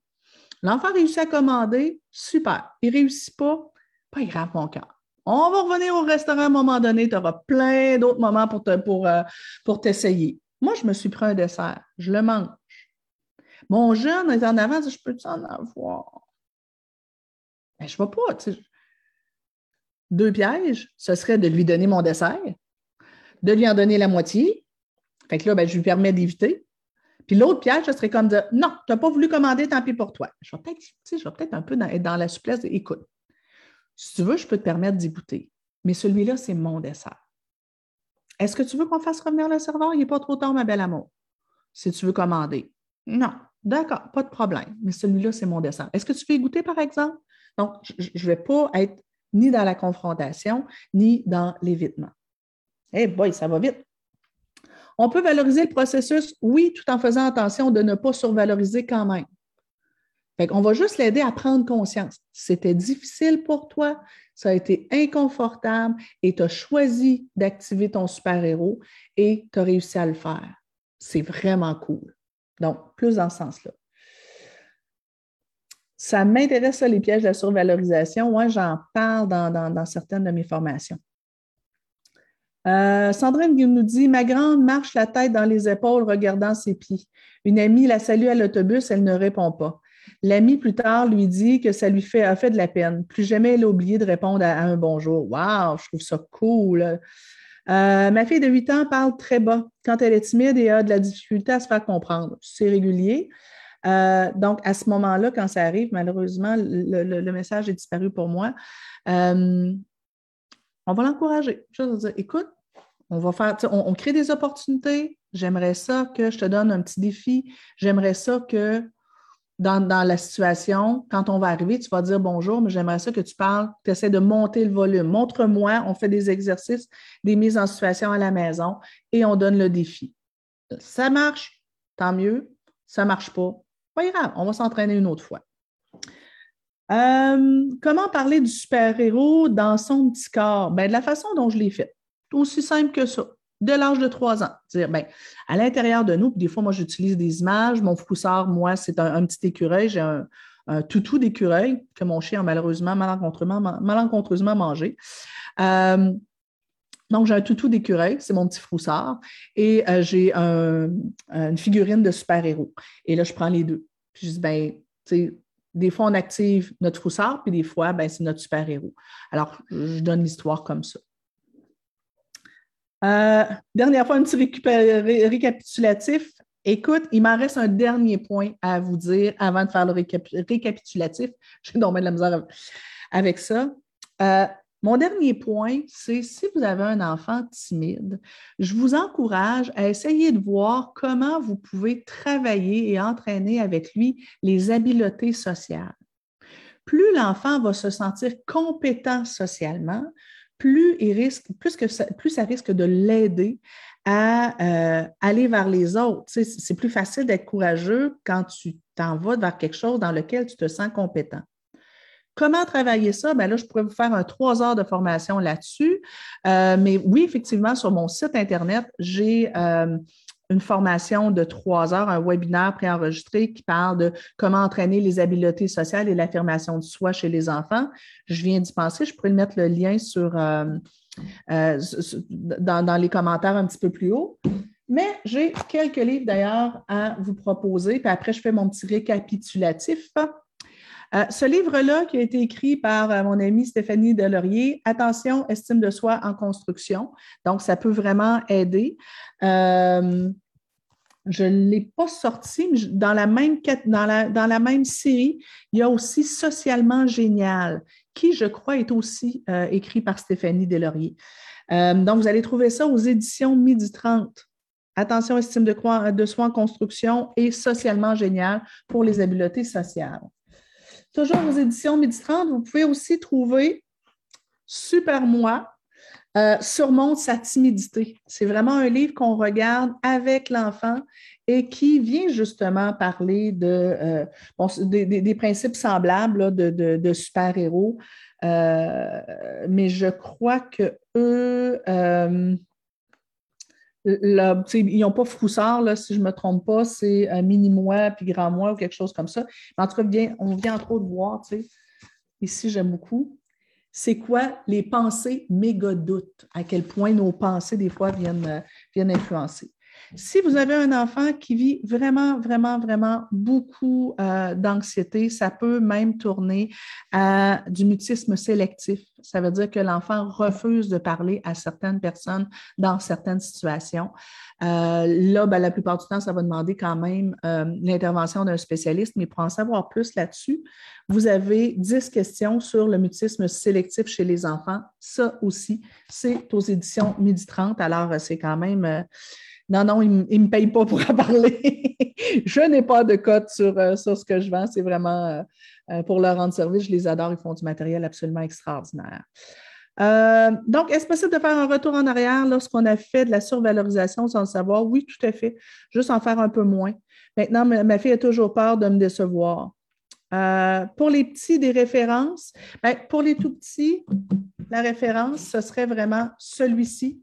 L'enfant réussit à commander, super. Il réussit pas, pas grave, mon cœur. On va revenir au restaurant à un moment donné. Tu auras plein d'autres moments pour, pour, euh, pour t'essayer. Moi, je me suis pris un dessert. Je le mange. Mon jeune est en avant, je peux-tu en avoir? Mais je ne vais pas. Deux pièges, ce serait de lui donner mon dessert, de lui en donner la moitié. Fait que là, ben, je lui permets d'éviter. Puis l'autre piège, ce serait comme de non, tu n'as pas voulu commander, tant pis pour toi. Je vais peut-être, peut un peu dans, être dans la souplesse de écoute. Si tu veux, je peux te permettre d'y goûter. Mais celui-là, c'est mon dessert. Est-ce que tu veux qu'on fasse revenir le serveur? Il n'est pas trop tard, ma belle amour. Si tu veux commander. Non. D'accord, pas de problème. Mais celui-là, c'est mon dessert. Est-ce que tu veux y goûter, par exemple? Donc, je ne vais pas être ni dans la confrontation, ni dans l'évitement. Eh boy, ça va vite. On peut valoriser le processus, oui, tout en faisant attention de ne pas survaloriser quand même. On va juste l'aider à prendre conscience. C'était difficile pour toi, ça a été inconfortable et tu as choisi d'activer ton super-héros et tu as réussi à le faire. C'est vraiment cool. Donc, plus dans ce sens-là. Ça m'intéresse, les pièges de la survalorisation. Moi, j'en parle dans, certaines de mes formations. Euh, Sandrine nous dit Ma grande marche la tête dans les épaules, regardant ses pieds. Une amie la salue à l'autobus, elle ne répond pas. L'amie, plus tard, lui dit que ça lui fait, a fait de la peine. Plus jamais elle a oublié de répondre à, un bonjour. Waouh, je trouve ça cool. Euh, ma fille de 8 ans parle très bas quand elle est timide et a de la difficulté à se faire comprendre. C'est régulier. Euh, donc, à ce moment-là, quand ça arrive, malheureusement, le, message est disparu pour moi. Euh, on va l'encourager. Juste dire, écoute, on va faire, on, crée des opportunités. J'aimerais ça que je te donne un petit défi. J'aimerais ça que dans, la situation, quand on va arriver, tu vas dire bonjour, mais j'aimerais ça que tu parles, tu essaies de monter le volume. Montre-moi, on fait des exercices, des mises en situation à la maison et on donne le défi. Ça marche, tant mieux. Ça ne marche pas, Pas grave, on va s'entraîner une autre fois. Euh, comment parler du super-héros dans son petit corps? Ben, de la façon dont je l'ai fait. Aussi simple que ça. De l'âge de trois ans. Dire, ben, à l'intérieur de nous, des fois, moi, j'utilise des images. Mon froussard, moi, c'est un, petit écureuil. J'ai un, toutou d'écureuil que mon chien a malheureusement, malencontreusement, mangé. Euh, donc, j'ai un toutou d'écureuil, c'est mon petit froussard, et euh, j'ai une figurine de super-héros. Et là, je prends les deux. Puis je dis, ben, des fois, on active notre froussard, puis des fois, ben, c'est notre super-héros. Alors, je donne l'histoire comme ça. Euh, dernière fois, un petit récapitulatif. Écoute, il m'en reste un dernier point à vous dire avant de faire le récapitulatif. J'ai donc de la misère avec ça. Euh, mon dernier point, c'est si vous avez un enfant timide, je vous encourage à essayer de voir comment vous pouvez travailler et entraîner avec lui les habiletés sociales. Plus l'enfant va se sentir compétent socialement, plus, il risque, plus, ça, risque de l'aider à euh, aller vers les autres. c'est plus facile d'être courageux quand tu t'en vas vers quelque chose dans lequel tu te sens compétent. Comment travailler ça? Bien là, je pourrais vous faire trois heures de formation là-dessus. Euh, mais oui, effectivement, sur mon site Internet, j'ai euh, une formation de trois heures, un webinaire préenregistré qui parle de comment entraîner les habiletés sociales et l'affirmation de soi chez les enfants. Je viens d'y penser. Je pourrais mettre le lien sur, euh, dans, dans les commentaires un petit peu plus haut. Mais j'ai quelques livres d'ailleurs à vous proposer. Puis après, je fais mon petit récapitulatif. Euh, ce livre-là, qui a été écrit par euh, mon amie Stéphanie Delaurier, Attention, estime de soi en construction. Donc, ça peut vraiment aider. Euh, je ne l'ai pas sorti, mais dans la, même, série, il y a aussi Socialement génial, qui, je crois, est aussi écrit par Stéphanie Delaurier. donc, vous allez trouver ça aux éditions Midi 30. Attention, estime de, de soi en construction et socialement génial pour les habiletés sociales toujours aux éditions Midi 30, vous pouvez aussi trouver Super Moi, euh, surmonte sa timidité. C'est vraiment un livre qu'on regarde avec l'enfant et qui vient justement parler de, euh, des, principes semblables de, super-héros. Euh, mais je crois que eux, ils n'ont pas Froussard, là, si je ne me trompe pas, c'est un mini-moi puis grand-moi ou quelque chose comme ça. Mais en tout cas, on vient entre autres voir, ici j'aime beaucoup, c'est quoi les pensées méga doutes, à quel point nos pensées, des fois, viennent, viennent influencer? Si vous avez un enfant qui vit vraiment, vraiment, vraiment beaucoup euh, d'anxiété, ça peut même tourner à du mutisme sélectif. Ça veut dire que l'enfant refuse de parler à certaines personnes dans certaines situations. Euh, là, ben, la plupart du temps, ça va demander quand même euh, l'intervention d'un spécialiste, mais pour en savoir plus là-dessus, vous avez 10 questions sur le mutisme sélectif chez les enfants. Ça aussi, c'est aux éditions Midi 30. Alors, c'est quand même non, non, ils ne me payent pas pour en parler. je n'ai pas de cote sur, euh, sur ce que je vends. C'est vraiment euh, euh, pour leur rendre service. Je les adore. Ils font du matériel absolument extraordinaire. donc, est-ce possible de faire un retour en arrière lorsqu'on a fait de la survalorisation sans le savoir? Oui, tout à fait. Juste en faire un peu moins. Maintenant, ma, fille a toujours peur de me décevoir. pour les petits, des références. Ben, pour les tout petits, la référence, ce serait vraiment celui-ci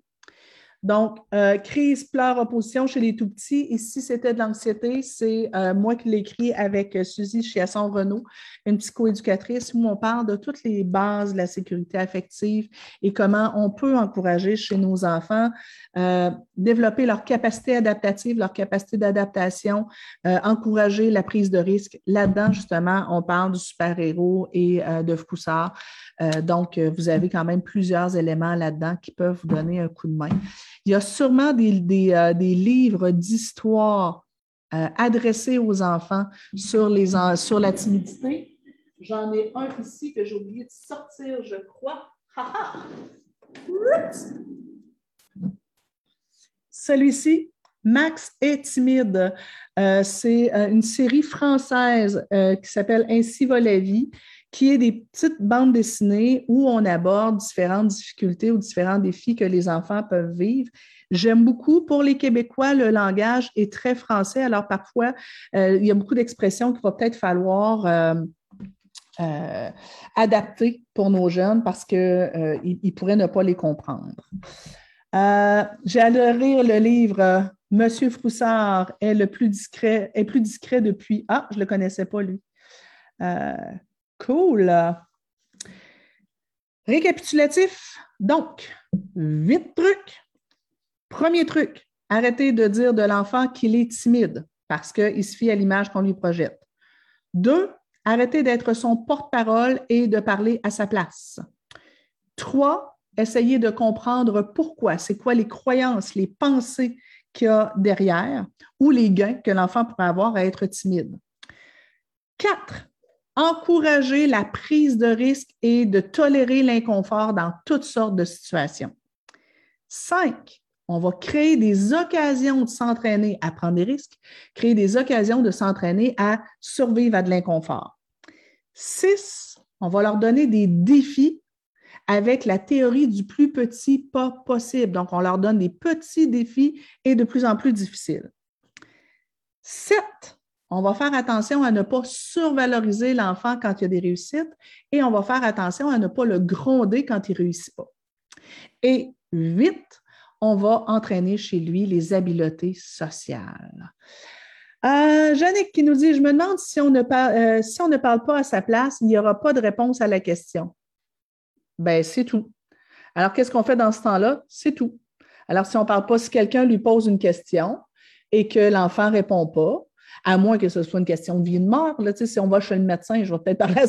donc, euh, crise, pleurs, opposition chez les tout petits. Et si c'était de l'anxiété, c'est euh, moi qui l'ai écrit avec euh, Suzy Chiasson Renault, une psychoéducatrice, où on parle de toutes les bases de la sécurité affective et comment on peut encourager chez nos enfants développer leur capacité adaptative, leur capacité d'adaptation, encourager la prise de risque. Là-dedans, justement, on parle du super-héros et de Foussard. donc, vous avez quand même plusieurs éléments là-dedans qui peuvent vous donner un coup de main. Il y a sûrement des, euh, livres d'histoire euh, adressés aux enfants sur, les, sur la timidité. J'en ai un ici que j'ai oublié de sortir, je crois. Celui-ci, Max est timide. Euh, c'est une série française qui s'appelle Ainsi va la vie, qui est des petites bandes dessinées où on aborde différentes difficultés ou différents défis que les enfants peuvent vivre. J'aime beaucoup. Pour les Québécois, le langage est très français. Alors, parfois, euh, il y a beaucoup d'expressions qu'il va peut-être falloir euh, euh, adapter pour nos jeunes parce qu'ils pourraient ne pas les comprendre. J'ai adoré le livre Monsieur Froussard est le plus discret, est plus discret depuis. Ah, je ne le connaissais pas, lui. Cool. Récapitulatif. Donc, huit trucs Premier truc, arrêtez de dire de l'enfant qu'il est timide parce qu'il se fie à l'image qu'on lui projette. Deux, arrêtez d'être son porte-parole et de parler à sa place. Trois, essayez de comprendre pourquoi, c'est quoi les croyances, les pensées qu'il y a derrière ou les gains que l'enfant pourrait avoir à être timide. Quatre, encourager la prise de risque et de tolérer l'inconfort dans toutes sortes de situations. Cinq, on va créer des occasions de s'entraîner à prendre des risques, créer des occasions de s'entraîner à survivre à de l'inconfort. Six, on va leur donner des défis avec la théorie du plus petit pas possible. Donc, on leur donne des petits défis et de plus en plus difficiles. Sept, on va faire attention à ne pas survaloriser l'enfant quand il y a des réussites et on va faire attention à ne pas le gronder quand il ne réussit pas. Et huit, on va entraîner chez lui les habiletés sociales. Euh, qui nous dit, je me demande si on, ne euh, si on ne parle pas à sa place, il n'y aura pas de réponse à la question. Ben, c'est tout. Alors, qu'est-ce qu'on fait dans ce temps-là? C'est tout. Alors, si on ne parle pas, si quelqu'un lui pose une question et que l'enfant ne répond pas, à moins que ce soit une question de vie et de mort. Si on va chez le médecin, je vais peut-être parler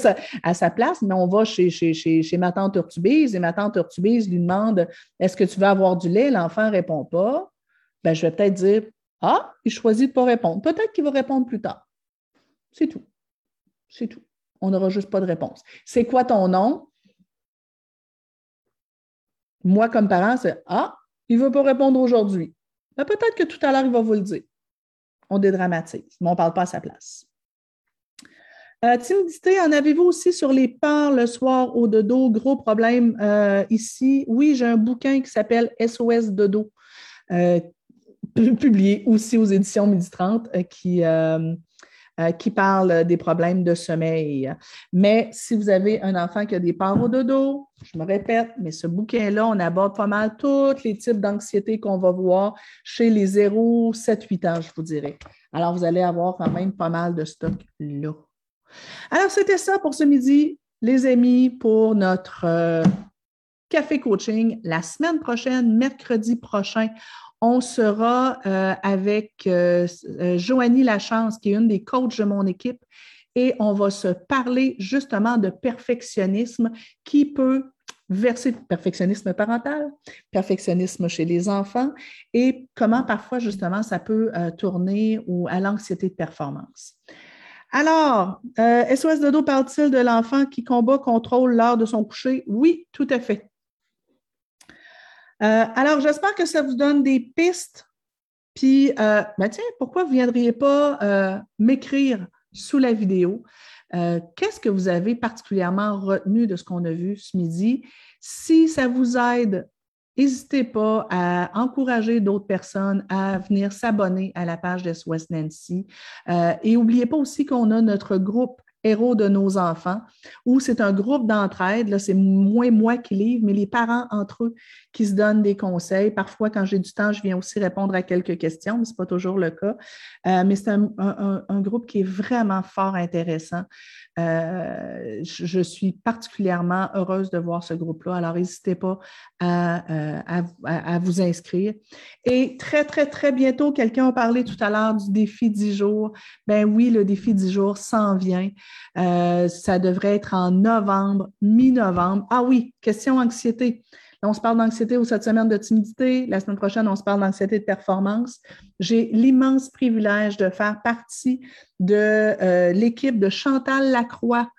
à sa, place, mais on va chez, ma tante Urtubise et ma tante Urtubise lui demande Est-ce que tu veux avoir du lait? L'enfant ne répond pas. Ben, je vais peut-être dire Ah, il choisit de ne pas répondre. Peut-être qu'il va répondre plus tard. C'est tout. C'est tout. On n'aura juste pas de réponse. C'est quoi ton nom? Moi, comme parent, c'est Ah, il ne veut pas répondre aujourd'hui. Ben, peut-être que tout à l'heure, il va vous le dire on dédramatise, mais on ne parle pas à sa place. Euh, timidité, en avez-vous aussi sur les parts le soir au dodo? Gros problème euh, ici. Oui, j'ai un bouquin qui s'appelle SOS dodo, euh, publié aussi aux éditions Midi 30, qui, euh, qui parle des problèmes de sommeil. Mais si vous avez un enfant qui a des parts au dodo, je me répète, mais ce bouquin-là, on aborde pas mal tous les types d'anxiété qu'on va voir chez les 0, 7, 8 ans, je vous dirais. Alors, vous allez avoir quand même pas mal de stock là. Alors, c'était ça pour ce midi, les amis, pour notre euh, café coaching. La semaine prochaine, mercredi prochain, on sera euh, avec euh, euh, Joanie Lachance, qui est une des coachs de mon équipe, et on va se parler justement de perfectionnisme qui peut verser perfectionnisme parental, perfectionnisme chez les enfants et comment parfois justement ça peut tourner ou à l'anxiété de performance. Alors, SOS Dodo parle-t-il de l'enfant qui combat, contrôle l'heure de son coucher? Oui, tout à fait. Euh, alors, j'espère que ça vous donne des pistes. Puis, euh, ben tiens, pourquoi vous ne viendriez pas euh, m'écrire sous la vidéo? Qu'est-ce que vous avez particulièrement retenu de ce qu'on a vu ce midi? Si ça vous aide, n'hésitez pas à encourager d'autres personnes à venir s'abonner à la page de West Nancy. et n'oubliez pas aussi qu'on a notre groupe héros de nos enfants, où c'est un groupe d'entraide. C'est moins moi qui livre, mais les parents entre eux qui se donnent des conseils. Parfois, quand j'ai du temps, je viens aussi répondre à quelques questions, mais ce n'est pas toujours le cas. Euh, mais c'est un, groupe qui est vraiment fort intéressant. Euh, je, suis particulièrement heureuse de voir ce groupe-là. Alors, n'hésitez pas euh, à, à, vous inscrire. Et très, très, très bientôt, quelqu'un a parlé tout à l'heure du défi 10 jours. Ben oui, le défi 10 jours s'en vient. Euh, ça devrait être en novembre, mi-novembre. Ah oui, question anxiété. on se parle d'anxiété cette semaine de timidité. La semaine prochaine, on se parle d'anxiété de performance. J'ai l'immense privilège de faire partie de euh, l'équipe de Chantal Lacroix.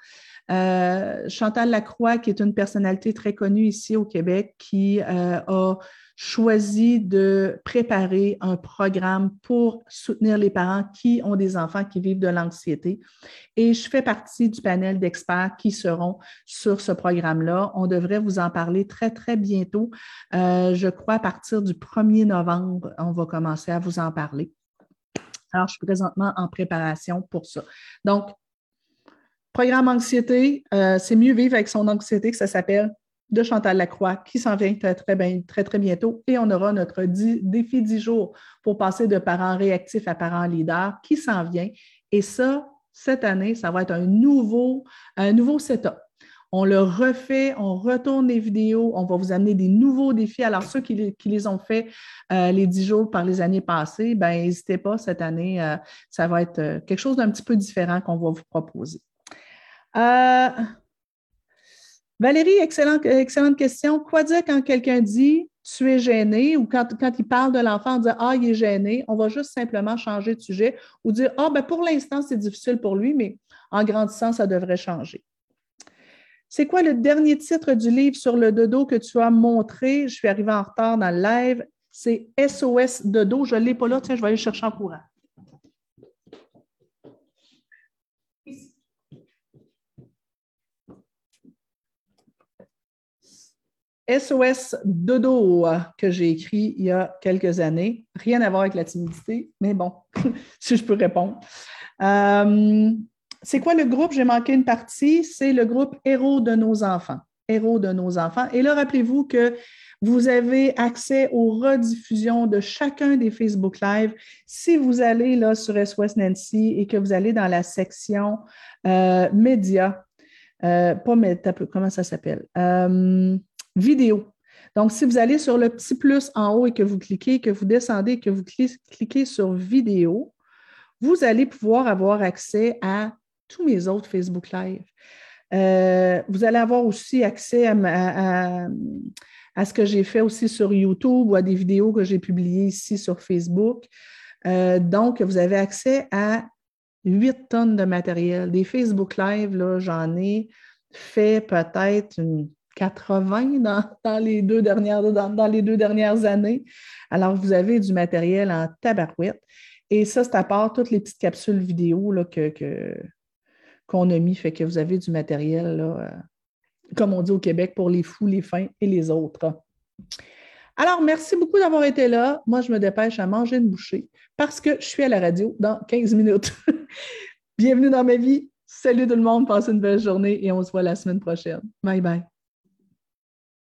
Chantal Lacroix, qui est une personnalité très connue ici au Québec, qui a choisi de préparer un programme pour soutenir les parents qui ont des enfants qui vivent de l'anxiété. Et je fais partie du panel d'experts qui seront sur ce programme-là. On devrait vous en parler très, très bientôt. Euh, je crois à partir du 1er novembre, on va commencer à vous en parler. Alors, je suis présentement en préparation pour ça. Donc, programme anxiété, euh, c'est mieux vivre avec son anxiété que ça s'appelle de Chantal Lacroix qui s'en vient très, très, bientôt. Et on aura notre défi 10 jours pour passer de parents réactifs à parents leaders qui s'en vient. Et ça, cette année, ça va être un nouveau, setup. On le refait, on retourne les vidéos, on va vous amener des nouveaux défis. Alors, ceux qui, les ont fait euh, les 10 jours par les années passées, ben n'hésitez pas, cette année, euh, ça va être euh, quelque chose d'un petit peu différent qu'on va vous proposer. Valérie, excellente, question. Quoi dire quand quelqu'un dit tu es gêné ou quand, il parle de l'enfant, dit Ah, il est gêné, on va juste simplement changer de sujet ou dire Ah, ben pour l'instant, c'est difficile pour lui, mais en grandissant, ça devrait changer. C'est quoi le dernier titre du livre sur le dodo que tu as montré? Je suis arrivée en retard dans le live. C'est SOS dodo. Je ne l'ai pas là. Tiens, je vais aller chercher en courant. SOS Dodo que j'ai écrit il y a quelques années. Rien à voir avec la timidité, mais bon, si je peux répondre. Euh, c'est quoi le groupe? J'ai manqué une partie. C'est le groupe Héros de nos enfants. Héros de nos enfants. Et là, rappelez-vous que vous avez accès aux rediffusions de chacun des Facebook Live. Si vous allez là sur SOS Nancy et que vous allez dans la section euh, médias, euh, pas médias, comment ça s'appelle? Vidéo. Donc, si vous allez sur le petit plus en haut et que vous cliquez, que vous descendez et que vous cliquez sur vidéo, vous allez pouvoir avoir accès à tous mes autres Facebook Live. Euh, vous allez avoir aussi accès à, ce que j'ai fait aussi sur YouTube ou à des vidéos que j'ai publiées ici sur Facebook. Euh, donc, vous avez accès à 8 tonnes de matériel. Des Facebook Live, j'en ai fait peut-être une 80 dans, les deux dernières, dans, les deux dernières années. Alors, vous avez du matériel en tabarouette. Et ça, c'est à part toutes les petites capsules vidéo que, qu'on a mis, fait que vous avez du matériel, euh, comme on dit au Québec, pour les fous, les fins et les autres. Alors, merci beaucoup d'avoir été là. Moi, je me dépêche à manger une bouchée parce que je suis à la radio dans 15 minutes. Bienvenue dans ma vie. Salut tout le monde, passez une belle journée et on se voit la semaine prochaine. Bye bye.